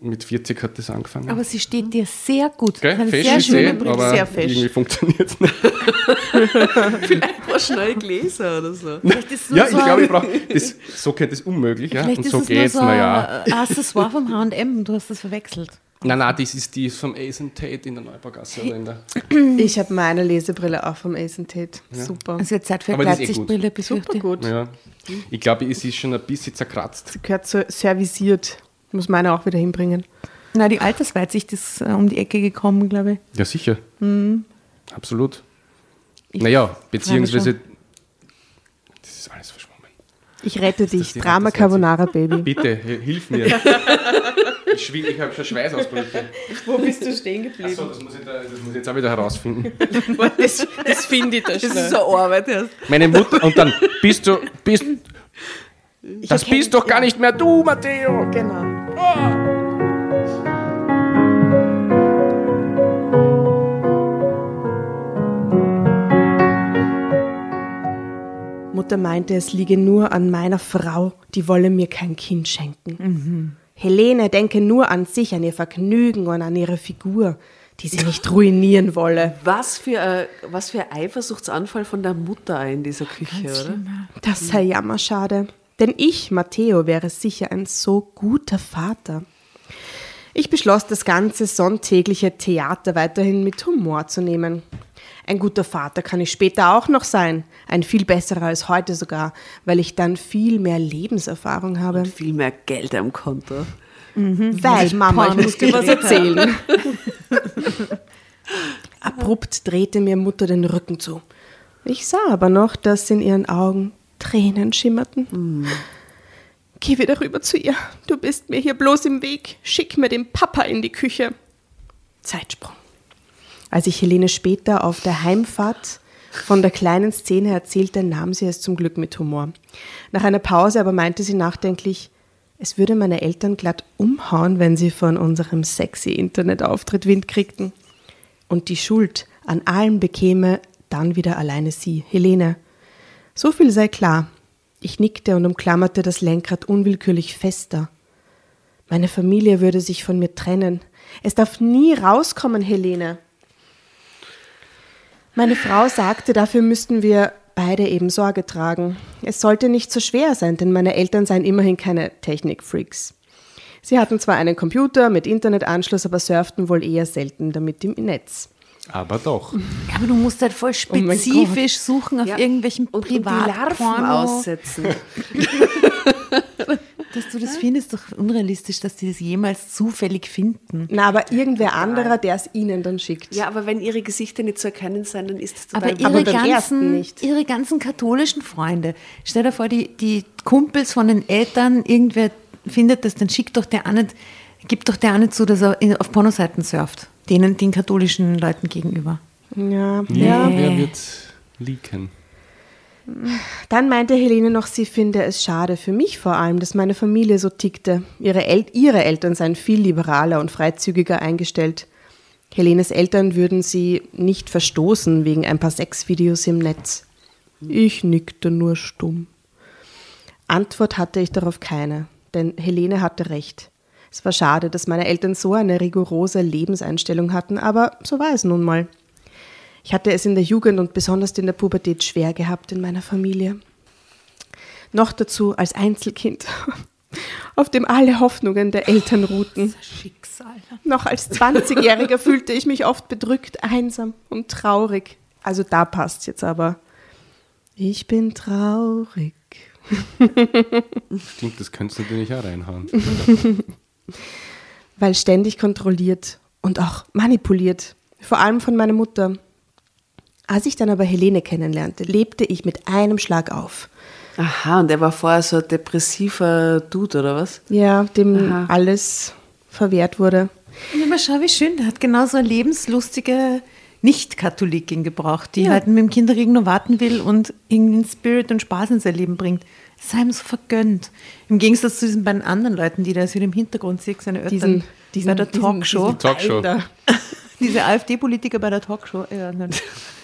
mit 40 hat das angefangen. Aber sie steht dir sehr gut. Gell? Eine Fesch sehr ist schöne eh, Brille. aber sehr fesch. irgendwie funktioniert es nicht. Ein paar schnell Gläser oder so. Vielleicht ist es nur Ja, ich so glaube, ein- ich brauche das. So geht es unmöglich. Ja? Vielleicht Und ist so es nur geht's, so naja. ein Accessoire vom H&M. Du hast das verwechselt. Nein, nein, das ist die vom Ace and Tate in der Neubaugasse. Ich habe meine Lesebrille auch vom Ace Tate. Super. Es wird Zeit für Aber eine das ist eh gut. Gleitsichtbrille, befürchte Super ich. gut. ja. Ich glaube, es ist schon ein bisschen zerkratzt. Sie gehört so servisiert. Muss meine auch wieder hinbringen. Na, die Altersweitsicht ist äh, um die Ecke gekommen, glaube ich. Ja, sicher. Mhm. Absolut. naja, beziehungsweise. Das ist alles verschwommen. Ich rette das dich. Drama? Carbonara Baby. Bitte, hi- hilf mir. ich schwing- ich habe schon Schweißausbrüche. Wo bist du stehen Achso, das muss, ich da, das muss ich jetzt auch wieder herausfinden. Das, das finde ich da Das ist so Arbeit erst. Meine Mutter, und dann bist du, bist, das bist doch gar nicht mehr du, Matteo. Genau. Mutter meinte, es liege nur an meiner Frau, die wolle mir kein Kind schenken. Helene denke nur an sich, an ihr Vergnügen und an ihre Figur, die sie nicht ruinieren wolle. Was für, ein, was für ein Eifersuchtsanfall von der Mutter in dieser Küche, oder? Das sei jammerschade. Denn ich, Matteo, wäre sicher ein so guter Vater. Ich beschloss, das ganze sonntägliche Theater weiterhin mit Humor zu nehmen. Ein guter Vater kann ich später auch noch sein. Ein viel besserer als heute sogar, weil ich dann viel mehr Lebenserfahrung habe. Viel mehr Geld am Konto. Weil, Mama, ich muss dir was erzählen. Abrupt drehte mir Mutter den Rücken zu. Ich sah aber noch, dass in ihren Augen Tränen schimmerten. Geh wieder rüber zu ihr. Du bist mir hier bloß im Weg. Schick mir den Papa in die Küche. Zeitsprung. Als ich Helene später auf der Heimfahrt von der kleinen Szene erzählte, nahm sie es zum Glück mit Humor. Nach einer Pause aber meinte sie nachdenklich, es würde meine Eltern glatt umhauen, wenn sie von unserem sexy Internetauftritt Wind kriegten. Und die Schuld an allem bekäme dann wieder alleine sie, Helene. So viel sei klar. Ich nickte und umklammerte das Lenkrad unwillkürlich fester. Meine Familie würde sich von mir trennen. Es darf nie rauskommen, Helene. Meine Frau sagte, dafür müssten wir beide eben Sorge tragen. Es sollte nicht so schwer sein, denn meine Eltern seien immerhin keine Technikfreaks. Sie hatten zwar einen Computer mit Internetanschluss, aber surften wohl eher selten damit im Netz. Aber doch. Aber du musst halt voll Oh spezifisch suchen auf Ja. irgendwelchen Und, und die Larven Privatporno. aussetzen. Dass du das findest, doch unrealistisch, dass die das jemals zufällig finden. Na, aber irgendwer anderer, der es ihnen dann schickt. Ja, aber wenn ihre Gesichter nicht zu erkennen sind, dann ist es Aber total ihre, beim ersten ganzen, nicht. ihre ganzen katholischen Freunde, stell dir vor, die, die Kumpels von den Eltern, irgendwer findet das, dann schickt doch der auch nicht, gibt doch der auch nicht zu, dass er auf Pornoseiten surft. Denen, den katholischen Leuten gegenüber. Ja. Ja, Nee. wer wird leaken? Dann meinte Helene noch, sie finde es schade, für mich vor allem, dass meine Familie so tickte. Ihre, El ihre Eltern seien viel liberaler und freizügiger eingestellt. Helenes Eltern würden sie nicht verstoßen wegen ein paar Sexvideos im Netz. Ich nickte nur stumm. Antwort hatte ich darauf keine, denn Helene hatte recht. Es war schade, dass meine Eltern so eine rigorose Lebenseinstellung hatten, aber so war es nun mal. Ich hatte es in der Jugend und besonders in der Pubertät schwer gehabt in meiner Familie. Noch dazu als Einzelkind, auf dem alle Hoffnungen der Eltern ruhten. Schicksal. Noch als 20-Jähriger fühlte ich mich oft bedrückt, einsam und traurig. Also da passt jetzt aber. Ich bin traurig. Stimmt, das könntest du natürlich auch reinhauen. weil ständig kontrolliert und auch manipuliert, vor allem von meiner Mutter. Als ich dann aber Helene kennenlernte, lebte ich mit einem Schlag auf. Aha, und er war vorher so ein depressiver Dude, oder was? Ja, dem Aha. alles verwehrt wurde. Und immer schau, wie schön, der hat genauso eine lebenslustige, Nicht-Katholikin gebraucht, die halt mit dem Kinderregen nur warten will und irgendeinen Spirit und Spaß in sein Leben bringt. Das sei ihm so vergönnt. Im Gegensatz zu diesen beiden anderen Leuten, die da jetzt wieder im Hintergrund sehen, seine Eltern Diesen, diesen, bei der diesen- Talkshow. diesen Talkshow. Diese AfD-Politiker bei der Talkshow. Ja, nein.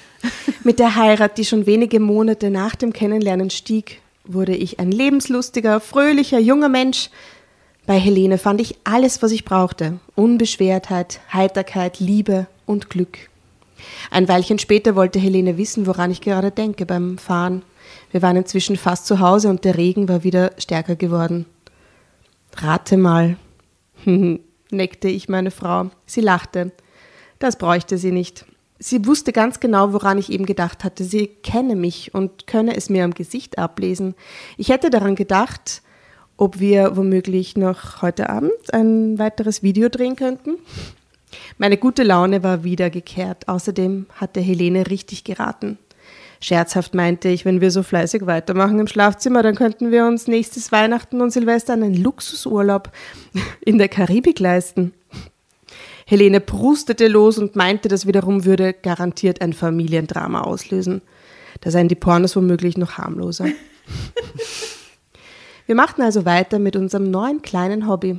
Mit der Heirat, die schon wenige Monate nach dem Kennenlernen stieg, wurde ich ein lebenslustiger, fröhlicher, junger Mensch. Bei Helene fand ich alles, was ich brauchte. Unbeschwertheit, Heiterkeit, Liebe und Glück. Ein Weilchen später wollte Helene wissen, woran ich gerade denke beim Fahren. Wir waren inzwischen fast zu Hause und der Regen war wieder stärker geworden. Rate mal, neckte ich meine Frau. Sie lachte. Das bräuchte sie nicht. Sie wusste ganz genau, woran ich eben gedacht hatte. Sie kenne mich und könne es mir am Gesicht ablesen. Ich hätte daran gedacht, ob wir womöglich noch heute Abend ein weiteres Video drehen könnten. Meine gute Laune war wiedergekehrt. Außerdem hatte Helene richtig geraten. Scherzhaft meinte ich, wenn wir so fleißig weitermachen im Schlafzimmer, dann könnten wir uns nächstes Weihnachten und Silvester einen Luxusurlaub in der Karibik leisten. Helene prustete los und meinte, das wiederum würde garantiert ein Familiendrama auslösen. Da seien die Pornos womöglich noch harmloser. Wir machten also weiter mit unserem neuen kleinen Hobby.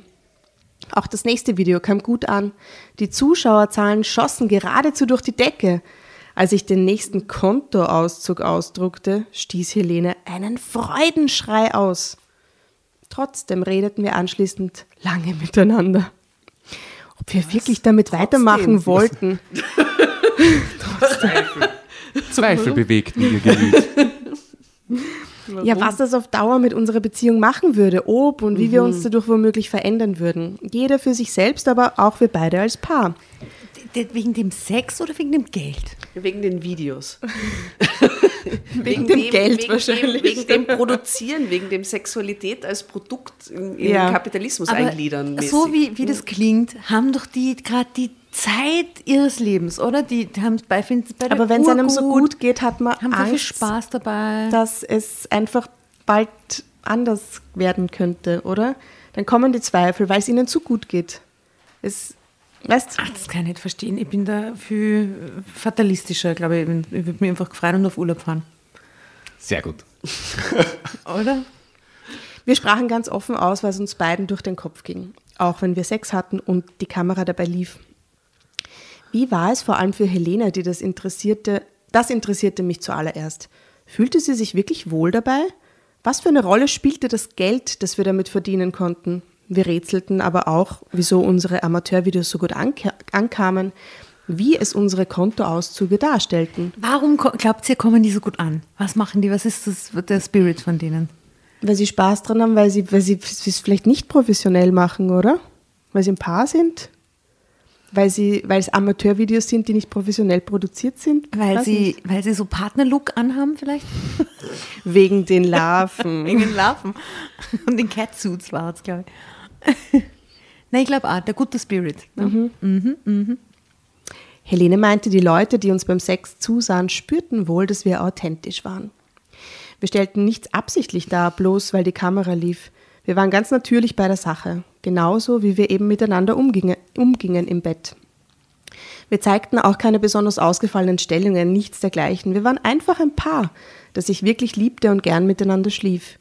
Auch das nächste Video kam gut an. Die Zuschauerzahlen schossen geradezu durch die Decke. Als ich den nächsten Kontoauszug ausdruckte, stieß Helene einen Freudenschrei aus. Trotzdem redeten wir anschließend lange miteinander. Ob wir wirklich damit weitermachen wollten. Zweifel bewegten ihr Gemüt. Ja, was das auf Dauer mit unserer Beziehung machen würde, ob und wie wir uns dadurch womöglich verändern würden. Jeder für sich selbst, aber auch wir beide als Paar. D- Wegen dem Sex oder wegen dem Geld? Wegen den Videos. Wegen dem Geld wegen wahrscheinlich. Dem, wegen dem Produzieren, wegen dem Sexualität als Produkt in, in Ja. den Kapitalismus eingliedern. so mäßig. wie, wie das klingt, haben doch die gerade die Zeit ihres Lebens, oder? Die haben bei, finden bei der Aber wenn es einem so gut geht, hat man haben so viel Angst, Spaß dabei. dass es einfach bald anders werden könnte, oder? Dann kommen die Zweifel, weil es ihnen zu gut geht. Es, weißt Ach, das kann ich nicht verstehen. Ich bin da viel fatalistischer, glaube ich. Ich würde mich einfach gefreut und auf Urlaub fahren. Sehr gut. Oder? Wir sprachen ganz offen aus, was uns beiden durch den Kopf ging, auch wenn wir Sex hatten und die Kamera dabei lief. Wie war es vor allem für Helena, die das interessierte? Das interessierte mich zuallererst. Fühlte sie sich wirklich wohl dabei? Was für eine Rolle spielte das Geld, das wir damit verdienen konnten? Wir rätselten aber auch, wieso unsere Amateurvideos so gut anka ankamen, wie es unsere Kontoauszüge darstellten. Warum glaubt ihr, kommen die so gut an? Was machen die? Was ist das, der Spirit von denen? Weil sie Spaß dran haben, weil sie, weil sie es vielleicht nicht professionell machen, oder? Weil sie ein Paar sind? Weil, sie, weil es Amateurvideos sind, die nicht professionell produziert sind? Weil sie, nicht. weil sie so Partnerlook anhaben vielleicht? Wegen den Larven. Wegen den Larven. Und den Catsuits war es, glaube ich. Nein, ich glaube auch, der gute Spirit. Ne? Helene meinte, die Leute, die uns beim Sex zusahen, spürten wohl, dass wir authentisch waren. Wir stellten nichts absichtlich dar, bloß weil die Kamera lief. Wir waren ganz natürlich bei der Sache, genauso wie wir eben miteinander umgingen, umgingen im Bett. Wir zeigten auch keine besonders ausgefallenen Stellungen, nichts dergleichen. Wir waren einfach ein Paar, das sich wirklich liebte und gern miteinander schlief.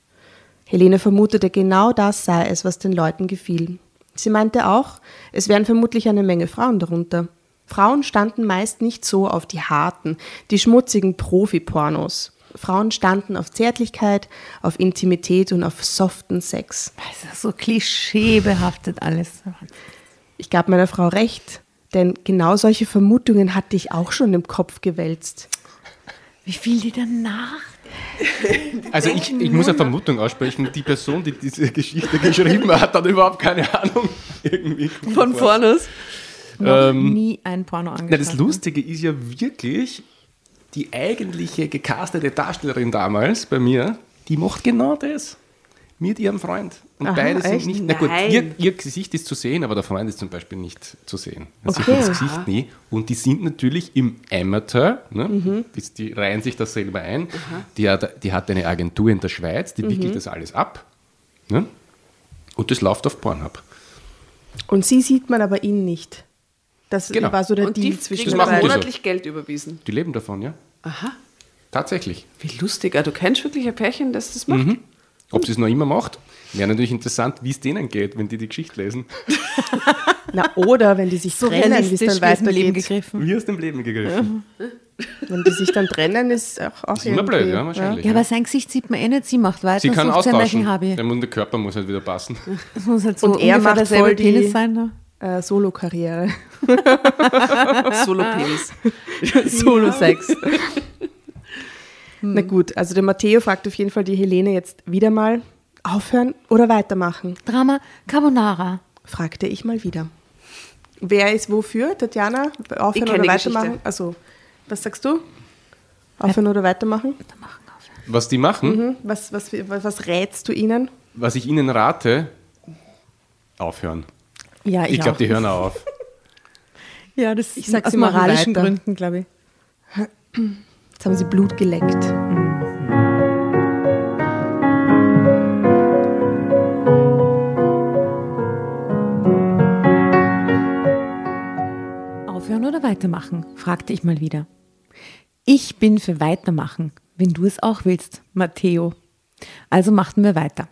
Helene vermutete, genau das sei es, was den Leuten gefiel. Sie meinte auch, es wären vermutlich eine Menge Frauen darunter. Frauen standen meist nicht so auf die harten, die schmutzigen Profi-Pornos. Frauen standen auf Zärtlichkeit, auf Intimität und auf soften Sex. Das ist so klischeebehaftet alles. Ich gab meiner Frau recht, denn genau solche Vermutungen hatte ich auch schon im Kopf gewälzt. Wie viel die danach? Also ich, ich muss eine Vermutung aussprechen, die Person, die diese Geschichte geschrieben hat, hat überhaupt keine Ahnung. Irgendwie Von Pornos. Noch nie ein Porno Na, angeschaut. das Lustige ist ja wirklich, die eigentliche gecastete Darstellerin damals bei mir, die macht genau das. Mit ihrem Freund. Und Aha, beide sind echt? nicht, na gut, ihr, ihr Gesicht ist zu sehen, aber der Freund ist zum Beispiel nicht zu sehen. Man sieht Okay. das Gesicht nie. Und die sind natürlich im Amateur, ne? die, die reihen sich das selber ein. Die hat, die hat eine Agentur in der Schweiz, die wickelt das alles ab. Ne? Und das läuft auf Pornhub. Und sie sieht man aber ihn nicht. Das Genau. war so der Und Deal die zwischen den beiden. so. monatlich Geld überwiesen. Die leben davon, ja? Aha, Tatsächlich. wie lustig. Ah, Du kennst wirklich ein Pärchen, das das macht. Ob sie es noch immer macht, wäre natürlich interessant, wie es denen geht, wenn die die Geschichte lesen. Na, oder wenn die sich So trennen, wie es dann wie aus dem Leben weitergeht. gegriffen. Wie aus dem Leben gegriffen. Wenn die sich dann trennen, ist auch, auch ist immer blöd, ja, wahrscheinlich. Ja, aber sein Gesicht sieht man eh nicht. Sie macht weiter. Sie kann sucht sein austauschen. welchen Hobby. Der, muss- der Körper muss halt wieder passen. Das muss halt so Und er ungefähr macht derselbe voll die- Penis sein. Ne? Äh, Solo-Karriere. Solo-Penis. Solo-Sex. Na gut, also der Matteo fragt auf jeden Fall die Helene jetzt wieder mal, aufhören oder weitermachen? Drama Carbonara. Fragte ich mal wieder. Wer ist wofür? Tatjana? Aufhören Ich oder weitermachen? Also, was sagst du? Aufhören oder weitermachen? Was die machen, Hm? Was, was, was, was rätst du ihnen? was ich ihnen rate, aufhören. Ja, Ich glaube, die hören auch auf. Ja, das Ich sag, aus moralischen weiter. Gründen, glaube ich. Jetzt haben sie Blut geleckt. Aufhören oder weitermachen? fragte ich mal wieder. Ich bin für weitermachen, wenn du es auch willst, Matteo. Also machten wir weiter.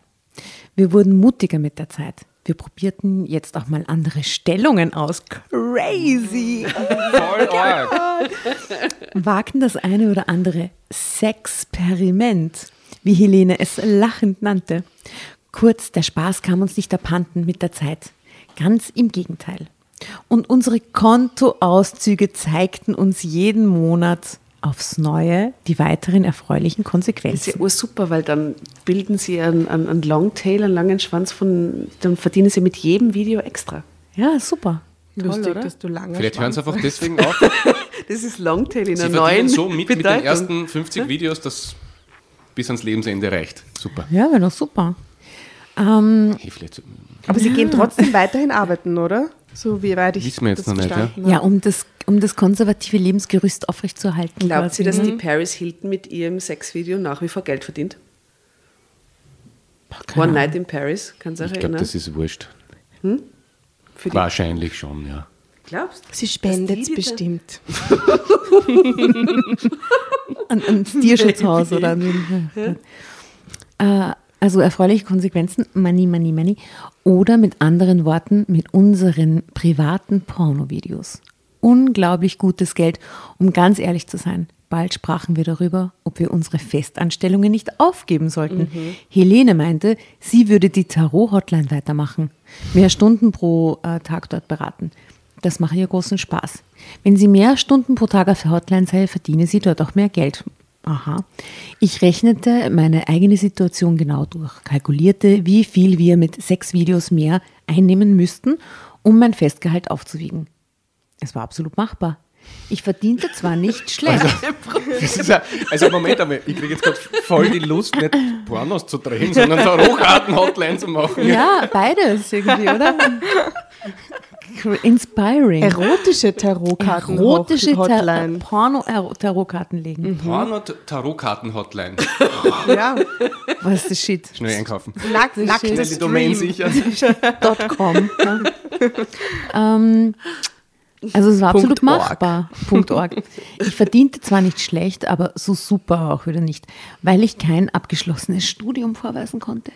Wir wurden mutiger mit der Zeit. Wir probierten jetzt auch mal andere Stellungen aus. Crazy! Voll arg. Wagten das eine oder andere Sexperiment, wie Helene es lachend nannte. Kurz, der Spaß kam uns nicht abhanden mit der Zeit. Ganz im Gegenteil. Und unsere Kontoauszüge zeigten uns jeden Monat aufs Neue die weiteren erfreulichen Das ist ja Konsequenzen. ursuper, weil dann bilden sie einen, einen, einen Longtail, einen langen Schwanz von, dann verdienen sie mit jedem Video extra. Ja, super. Lustig, oder? dass du lange Vielleicht hören sie einfach deswegen auf. Das ist Longtail in Sie einer verdienen neuen so mit, mit den ersten 50 Videos, das bis ans Lebensende reicht. Super. Ja, wäre doch super. Ähm, Hey, Aber sie gehen trotzdem weiterhin arbeiten, oder? So wie weit ich Wissen wir jetzt das noch nicht, ja? ja, um das, um das konservative Lebensgerüst aufrechtzuerhalten. Glaubt quasi. sie, dass die Paris Hilton mit ihrem Sexvideo nach wie vor Geld verdient? One Night in Paris, kann sich ich glaube, erinnern? das ist wurscht. Für die, Wahrscheinlich schon, ja. glaubst Sie spendet die bestimmt. an, ans Tierschutzhaus oder an wen. Äh, also erfreuliche Konsequenzen, money, money, money. Oder mit anderen Worten, mit unseren privaten Pornovideos. Unglaublich gutes Geld, um ganz ehrlich zu sein. Bald sprachen wir darüber, ob wir unsere Festanstellungen nicht aufgeben sollten. Helene meinte, sie würde die Tarot-Hotline weitermachen. Mehr Stunden pro äh, Tag dort beraten. Das mache ihr großen Spaß. Wenn sie mehr Stunden pro Tag auf der Hotline sei, verdiene sie dort auch mehr Geld. Aha. Ich rechnete meine eigene Situation genau durch, kalkulierte, wie viel wir mit sechs Videos mehr einnehmen müssten, um mein Festgehalt aufzuwiegen. Es war absolut machbar. Ich verdiente zwar nicht schlecht. Das ist ja, also Moment einmal, ich kriege jetzt gerade voll die Lust, nicht Pornos zu drehen, sondern Tarotkarten-Hotline zu machen. ja, beides irgendwie, oder? Inspiring. Erotische Tarotkarten. Erotische Tar. Porno-Tarotkarten legen. Porno-Tarotkarten-Hotline. Ja. Was ist das Shit? Schnell einkaufen. Nack, Schnell nacktes die Domain Stream. sicher. .com. Ähm, also es war absolut org. machbar. Punkt .org. Ich verdiente zwar nicht schlecht, aber so super auch wieder nicht, weil ich kein abgeschlossenes Studium vorweisen konnte.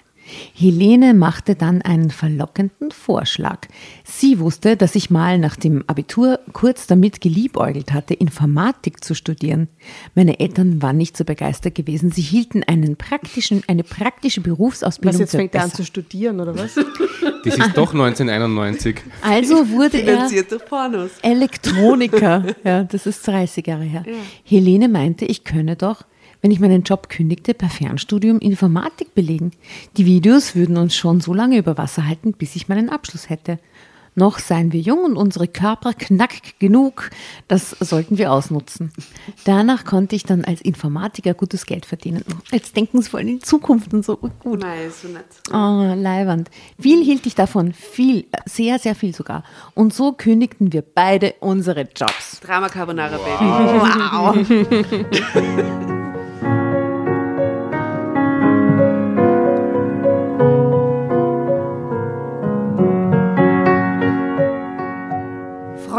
Helene machte dann einen verlockenden Vorschlag. Sie wusste, dass ich mal nach dem Abitur kurz damit geliebäugelt hatte, Informatik zu studieren. Meine Eltern waren nicht so begeistert gewesen. Sie hielten einen praktischen, eine praktische Berufsausbildung Was, jetzt für fängt er an zu studieren, oder was? Das ist doch 1991. Also wurde er Finanziert durch Pornos. Elektroniker. Ja, das ist 30 Jahre her. Helene meinte, ich könne doch, wenn ich meinen Job kündigte, per Fernstudium Informatik belegen. Die Videos würden uns schon so lange über Wasser halten, bis ich meinen Abschluss hätte. Noch seien wir jung und unsere Körper knack genug. Das sollten wir ausnutzen. Danach konnte ich dann als Informatiker gutes Geld verdienen. Jetzt denken sie voll in die Zukunft und so. Oh, Gut. Nein, so nett. Oh, Leiwand. Viel hielt ich davon. Viel, sehr, sehr viel sogar. Und so kündigten wir beide unsere Jobs. Drama Carbonara Baby.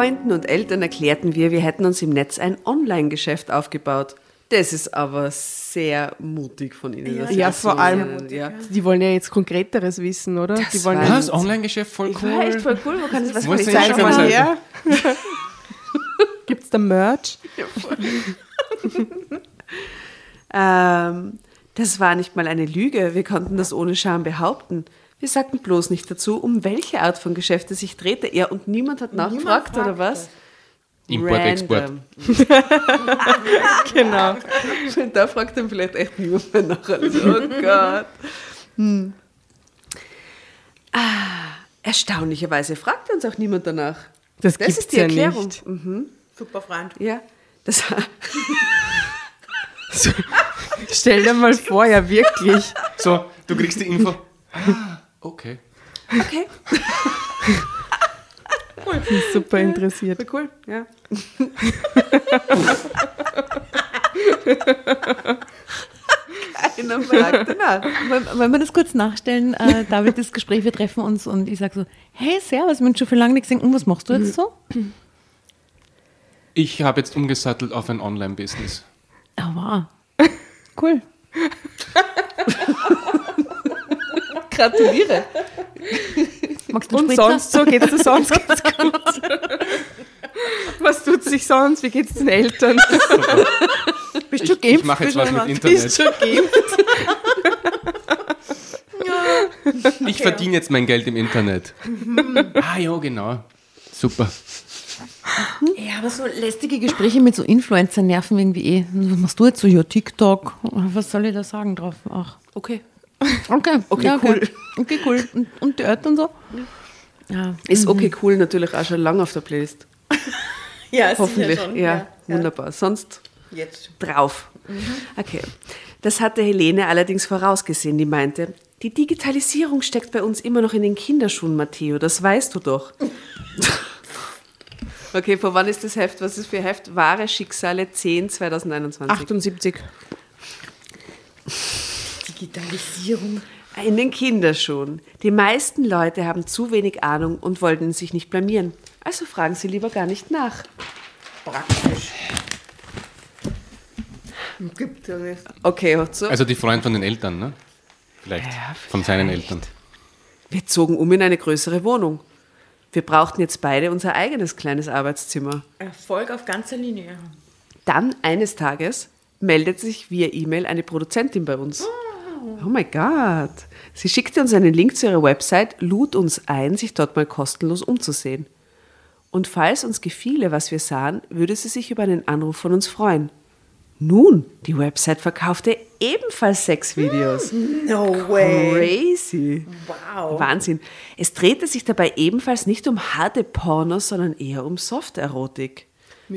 Freunden und Eltern erklärten wir, wir hätten uns im Netz ein Online-Geschäft aufgebaut. Das ist aber sehr mutig von Ihnen. Ja, das vor allem, Ja. die wollen ja jetzt Konkreteres wissen, oder? Das die wollen war- ja Was? Online-Geschäft voll Ich war echt cool. voll cool. Wo kann das was Wo die Seite Shop- haben? her. Gibt es da Merch? Ähm, das war nicht mal eine Lüge. Wir konnten das ohne Scham behaupten. Wir sagten bloß nicht dazu, um welche Art von Geschäft es sich drehte. Er und niemand hat nachgefragt, oder was? Import, Export. Random. Genau. Da fragt dann vielleicht echt niemand mehr nach. Also, oh Gott. Hm. Ah, erstaunlicherweise fragt uns auch niemand danach. Das, Das ist die ja Erklärung. nicht. Super Freund. Ja. Das, Stell dir mal vor, ja wirklich. So, du kriegst die Info. Okay. okay, Super interessiert. voll cool. Ja. Keiner fragt danach. Wollen wir das kurz nachstellen? Äh, David, das Gespräch, wir treffen uns und ich sage so, hey, servus, wir haben schon für lange nichts gesehen. Und was machst du jetzt so? Ich habe jetzt umgesattelt auf ein Online-Business. Ah, wow. Cool. Gratuliere. Magst du Und Spritzer? sonst so geht's dir sonst ganz gut. Was tut sich sonst? Wie geht's den Eltern? Bist du Ich, ich geimpft? mache jetzt was mit Bist Internet. du geimpft? Ich verdiene jetzt mein Geld im Internet. Ah ja, genau. Super. Ja, aber so lästige Gespräche mit so Influencern nerven irgendwie eh. Was machst du jetzt so? Ja, TikTok. Was soll ich da sagen drauf? Ach, Okay. Okay. Okay, ja, cool. Okay, cool. Und, und die Eltern so? Ja. Ist okay cool natürlich auch schon lange auf der Playlist. Ja, Hoffentlich. schon. Ja, wunderbar. Sonst Jetzt. drauf. Okay. Das hatte Helene allerdings vorausgesehen, die meinte, die Digitalisierung steckt bei uns immer noch in den Kinderschuhen, Matteo, das weißt du doch. okay, vor wann ist das Heft? Was ist für Heft? Wahre Schicksale 10 2021. 78. Digitalisierung. In den Kinderschuhen. Die meisten Leute haben zu wenig Ahnung und wollten sich nicht blamieren. Also fragen sie lieber gar nicht nach. Praktisch. Gibt ja nicht. Okay, so. Also die Freund von den Eltern, ne? Vielleicht. Von seinen Eltern. Wir zogen um in eine größere Wohnung. Wir brauchten jetzt beide unser eigenes kleines Arbeitszimmer. Erfolg auf ganzer Linie. Dann eines Tages meldet sich via E-Mail eine Produzentin bei uns. Oh mein Gott. Sie schickte uns einen Link zu ihrer Website, lud uns ein, sich dort mal kostenlos umzusehen. Und falls uns gefiele, was wir sahen, würde sie sich über einen Anruf von uns freuen. Nun, die Website verkaufte ebenfalls Sexvideos. No way. Crazy. Wow. Wahnsinn. Es drehte sich dabei ebenfalls nicht um harte Pornos, sondern eher um Softerotik.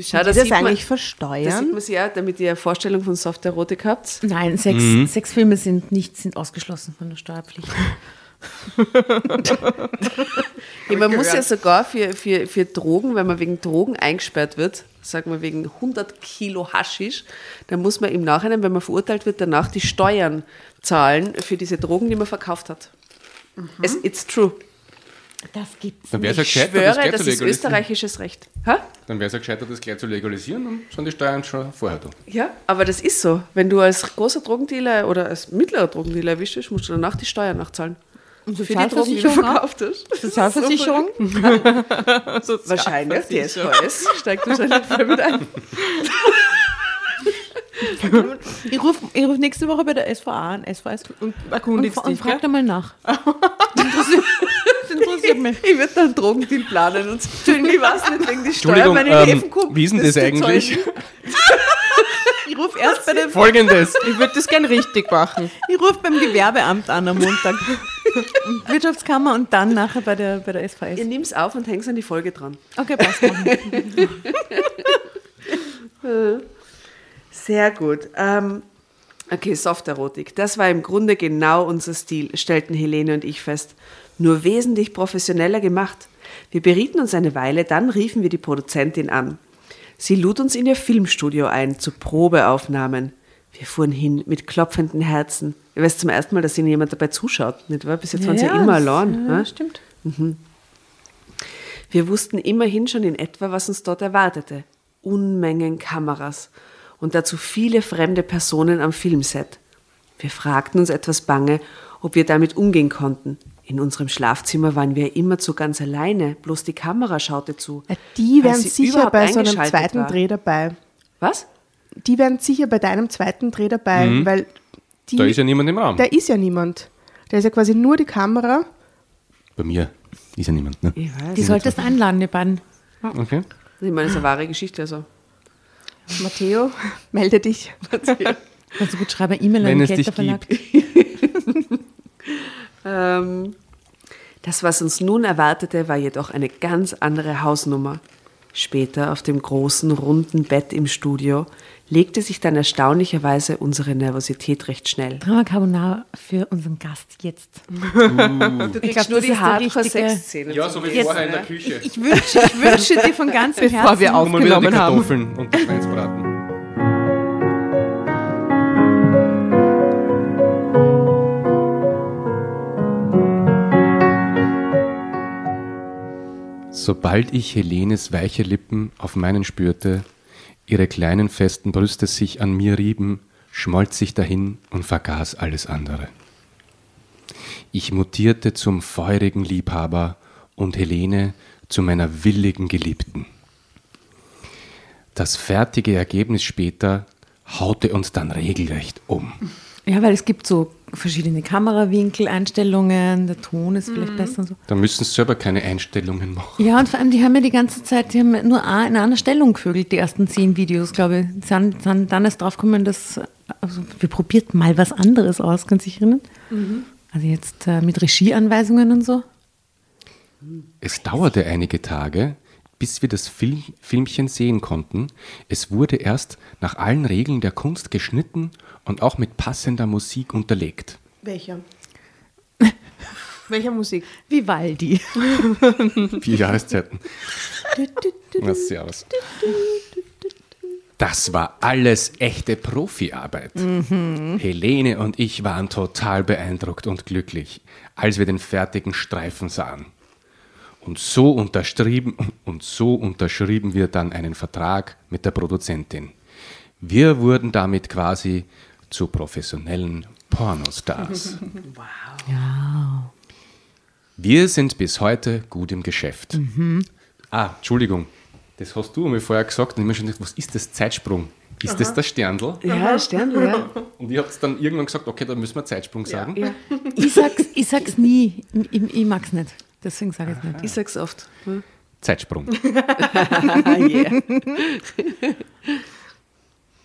Schau, die das man- eigentlich Da versteuern? sieht man sie ja, damit ihr eine Vorstellung von Softerotik habt. Nein, Sex, Mhm. Sexfilme sind nicht sind ausgeschlossen von der Steuerpflicht. Ja, man muss ja sogar für, für, für Drogen, wenn man wegen Drogen eingesperrt wird, sagen wir wegen 100 Kilo Haschisch, dann muss man im Nachhinein, wenn man verurteilt wird, danach die Steuern zahlen für diese Drogen, die man verkauft hat. Es, it's true. Das gibt's. Dann wäre es ja Ich gescheiter, das gleich das zu ist legalisieren. österreichisches Recht. Ha? Dann wäre es ja gescheiter, das gleich zu legalisieren und sind die Steuern schon vorher da. Ja, aber das ist so. Wenn du als großer Drogendealer oder als mittlerer Drogendealer erwischt wirst, musst du danach die Steuern nachzahlen. Und Für die Drogen, die du verkauft hast. Sozialversicherung? Wahrscheinlich. Die SVS steigt wahrscheinlich voll mit ein. Ich rufe ich ruf nächste Woche bei der SVA an, SVS, und, und, Erkundigst und dich, frag gell? da mal nach. Interessiert, interessiert mich. Ich würde dann Drogendeal planen und Entschuldigung, ich weiß nicht, wegen die Steuer meine ähm, Neven kommt. wie ist denn das zu eigentlich? Ich rufe erst bei der, Folgendes. Ich würde das gern richtig machen. ich ruf beim Gewerbeamt an am Montag. Wirtschaftskammer und dann nachher bei der, bei der SVS. Ihr nehmt es auf und hängt an die Folge dran. Okay, passt. Sehr gut. Ähm, okay, Softerotik. Das war im Grunde genau unser Stil, stellten Helene und ich fest. Nur wesentlich professioneller gemacht. Wir berieten uns eine Weile, dann riefen wir die Produzentin an. Sie lud uns in ihr Filmstudio ein, zu Probeaufnahmen. Wir fuhren hin mit klopfenden Herzen. Ich weiß zum ersten Mal, dass ihnen jemand dabei zuschaut. Nicht wahr? Bis jetzt waren sie ja, immer allein. Ja, ne? stimmt. Wir wussten immerhin schon in etwa, was uns dort erwartete. Unmengen Kameras und dazu viele fremde Personen am Filmset. Wir fragten uns etwas bange, ob wir damit umgehen konnten. In unserem Schlafzimmer waren wir immer zu ganz alleine, bloß die Kamera schaute zu. Ja, die wären sicher bei so einem zweiten war. Dreh dabei. Was? Die wären sicher bei deinem zweiten Dreh dabei, weil die, Da ist ja niemand im Raum. da ist ja niemand. Da ist ja quasi nur die Kamera. Bei mir ist ja niemand. Ne? Ich weiß. Die solltest einladen, die beiden. Okay. Ich meine, das ist eine wahre Geschichte. Also. Matteo, melde dich. Also gut, schreibe eine E-Mail an Wenn den Kelterverlag. Ähm, das, was uns nun erwartete, war jedoch eine ganz andere Hausnummer. Später auf dem großen, runden Bett im Studio legte sich dann erstaunlicherweise unsere Nervosität recht schnell. Drama Carbonara für unseren Gast jetzt. Du kriegst nur die Hardcore-Sex-Szene. Ja, so wie Jetzt, vorher in der Küche. Ich wünsche, ich wünsche dir von ganzem Bevor Herzen. wir Guck mal wieder die aufgenommen haben. Und den Schweinsbraten. Sobald ich Helenes weiche Lippen auf meinen spürte, ihre kleinen festen Brüste sich an mir rieben, schmolz ich dahin und vergaß alles andere. Ich mutierte zum feurigen Liebhaber und Helene zu meiner willigen Geliebten. Das fertige Ergebnis später haute uns dann regelrecht um. Ja, weil es gibt so verschiedene Kamerawinkel, Einstellungen, der Ton ist vielleicht besser und so. Da müssen sie selber keine Einstellungen machen. Ja, und vor allem, die haben ja die ganze Zeit, die haben nur in einer Stellung gevögelt, die ersten zehn Videos, glaube ich. Sind, sind dann erst draufgekommen, dass, also wir probiert mal was anderes aus, kannst du dich erinnern? Also jetzt äh, mit Regieanweisungen und so. Es dauerte einige Tage, bis wir das Film, Filmchen sehen konnten. Es wurde erst nach allen Regeln der Kunst geschnitten und auch mit passender Musik unterlegt. Welcher? Welcher Musik? Vivaldi. Vier Jahreszeiten. Na, servus. Das war alles echte Profiarbeit. Helene und ich waren total beeindruckt und glücklich, als wir den fertigen Streifen sahen. Und so unterschrieben, und so unterschrieben wir dann einen Vertrag mit der Produzentin. Wir wurden damit quasi zu professionellen Pornostars. Wir sind bis heute gut im Geschäft. Ah, Entschuldigung, das hast du mir vorher gesagt und ich mir schon gedacht, was ist das Zeitsprung? Ist das der Sterndl? Ja, Sternl, ja. Und ich habe dann irgendwann gesagt, okay, dann müssen wir Zeitsprung sagen. ja. Ich sag's, ich sag's nie. Ich, ich mag's nicht. Deswegen sage ich es nicht. Ich sag's oft. Hm? Zeitsprung. Yeah.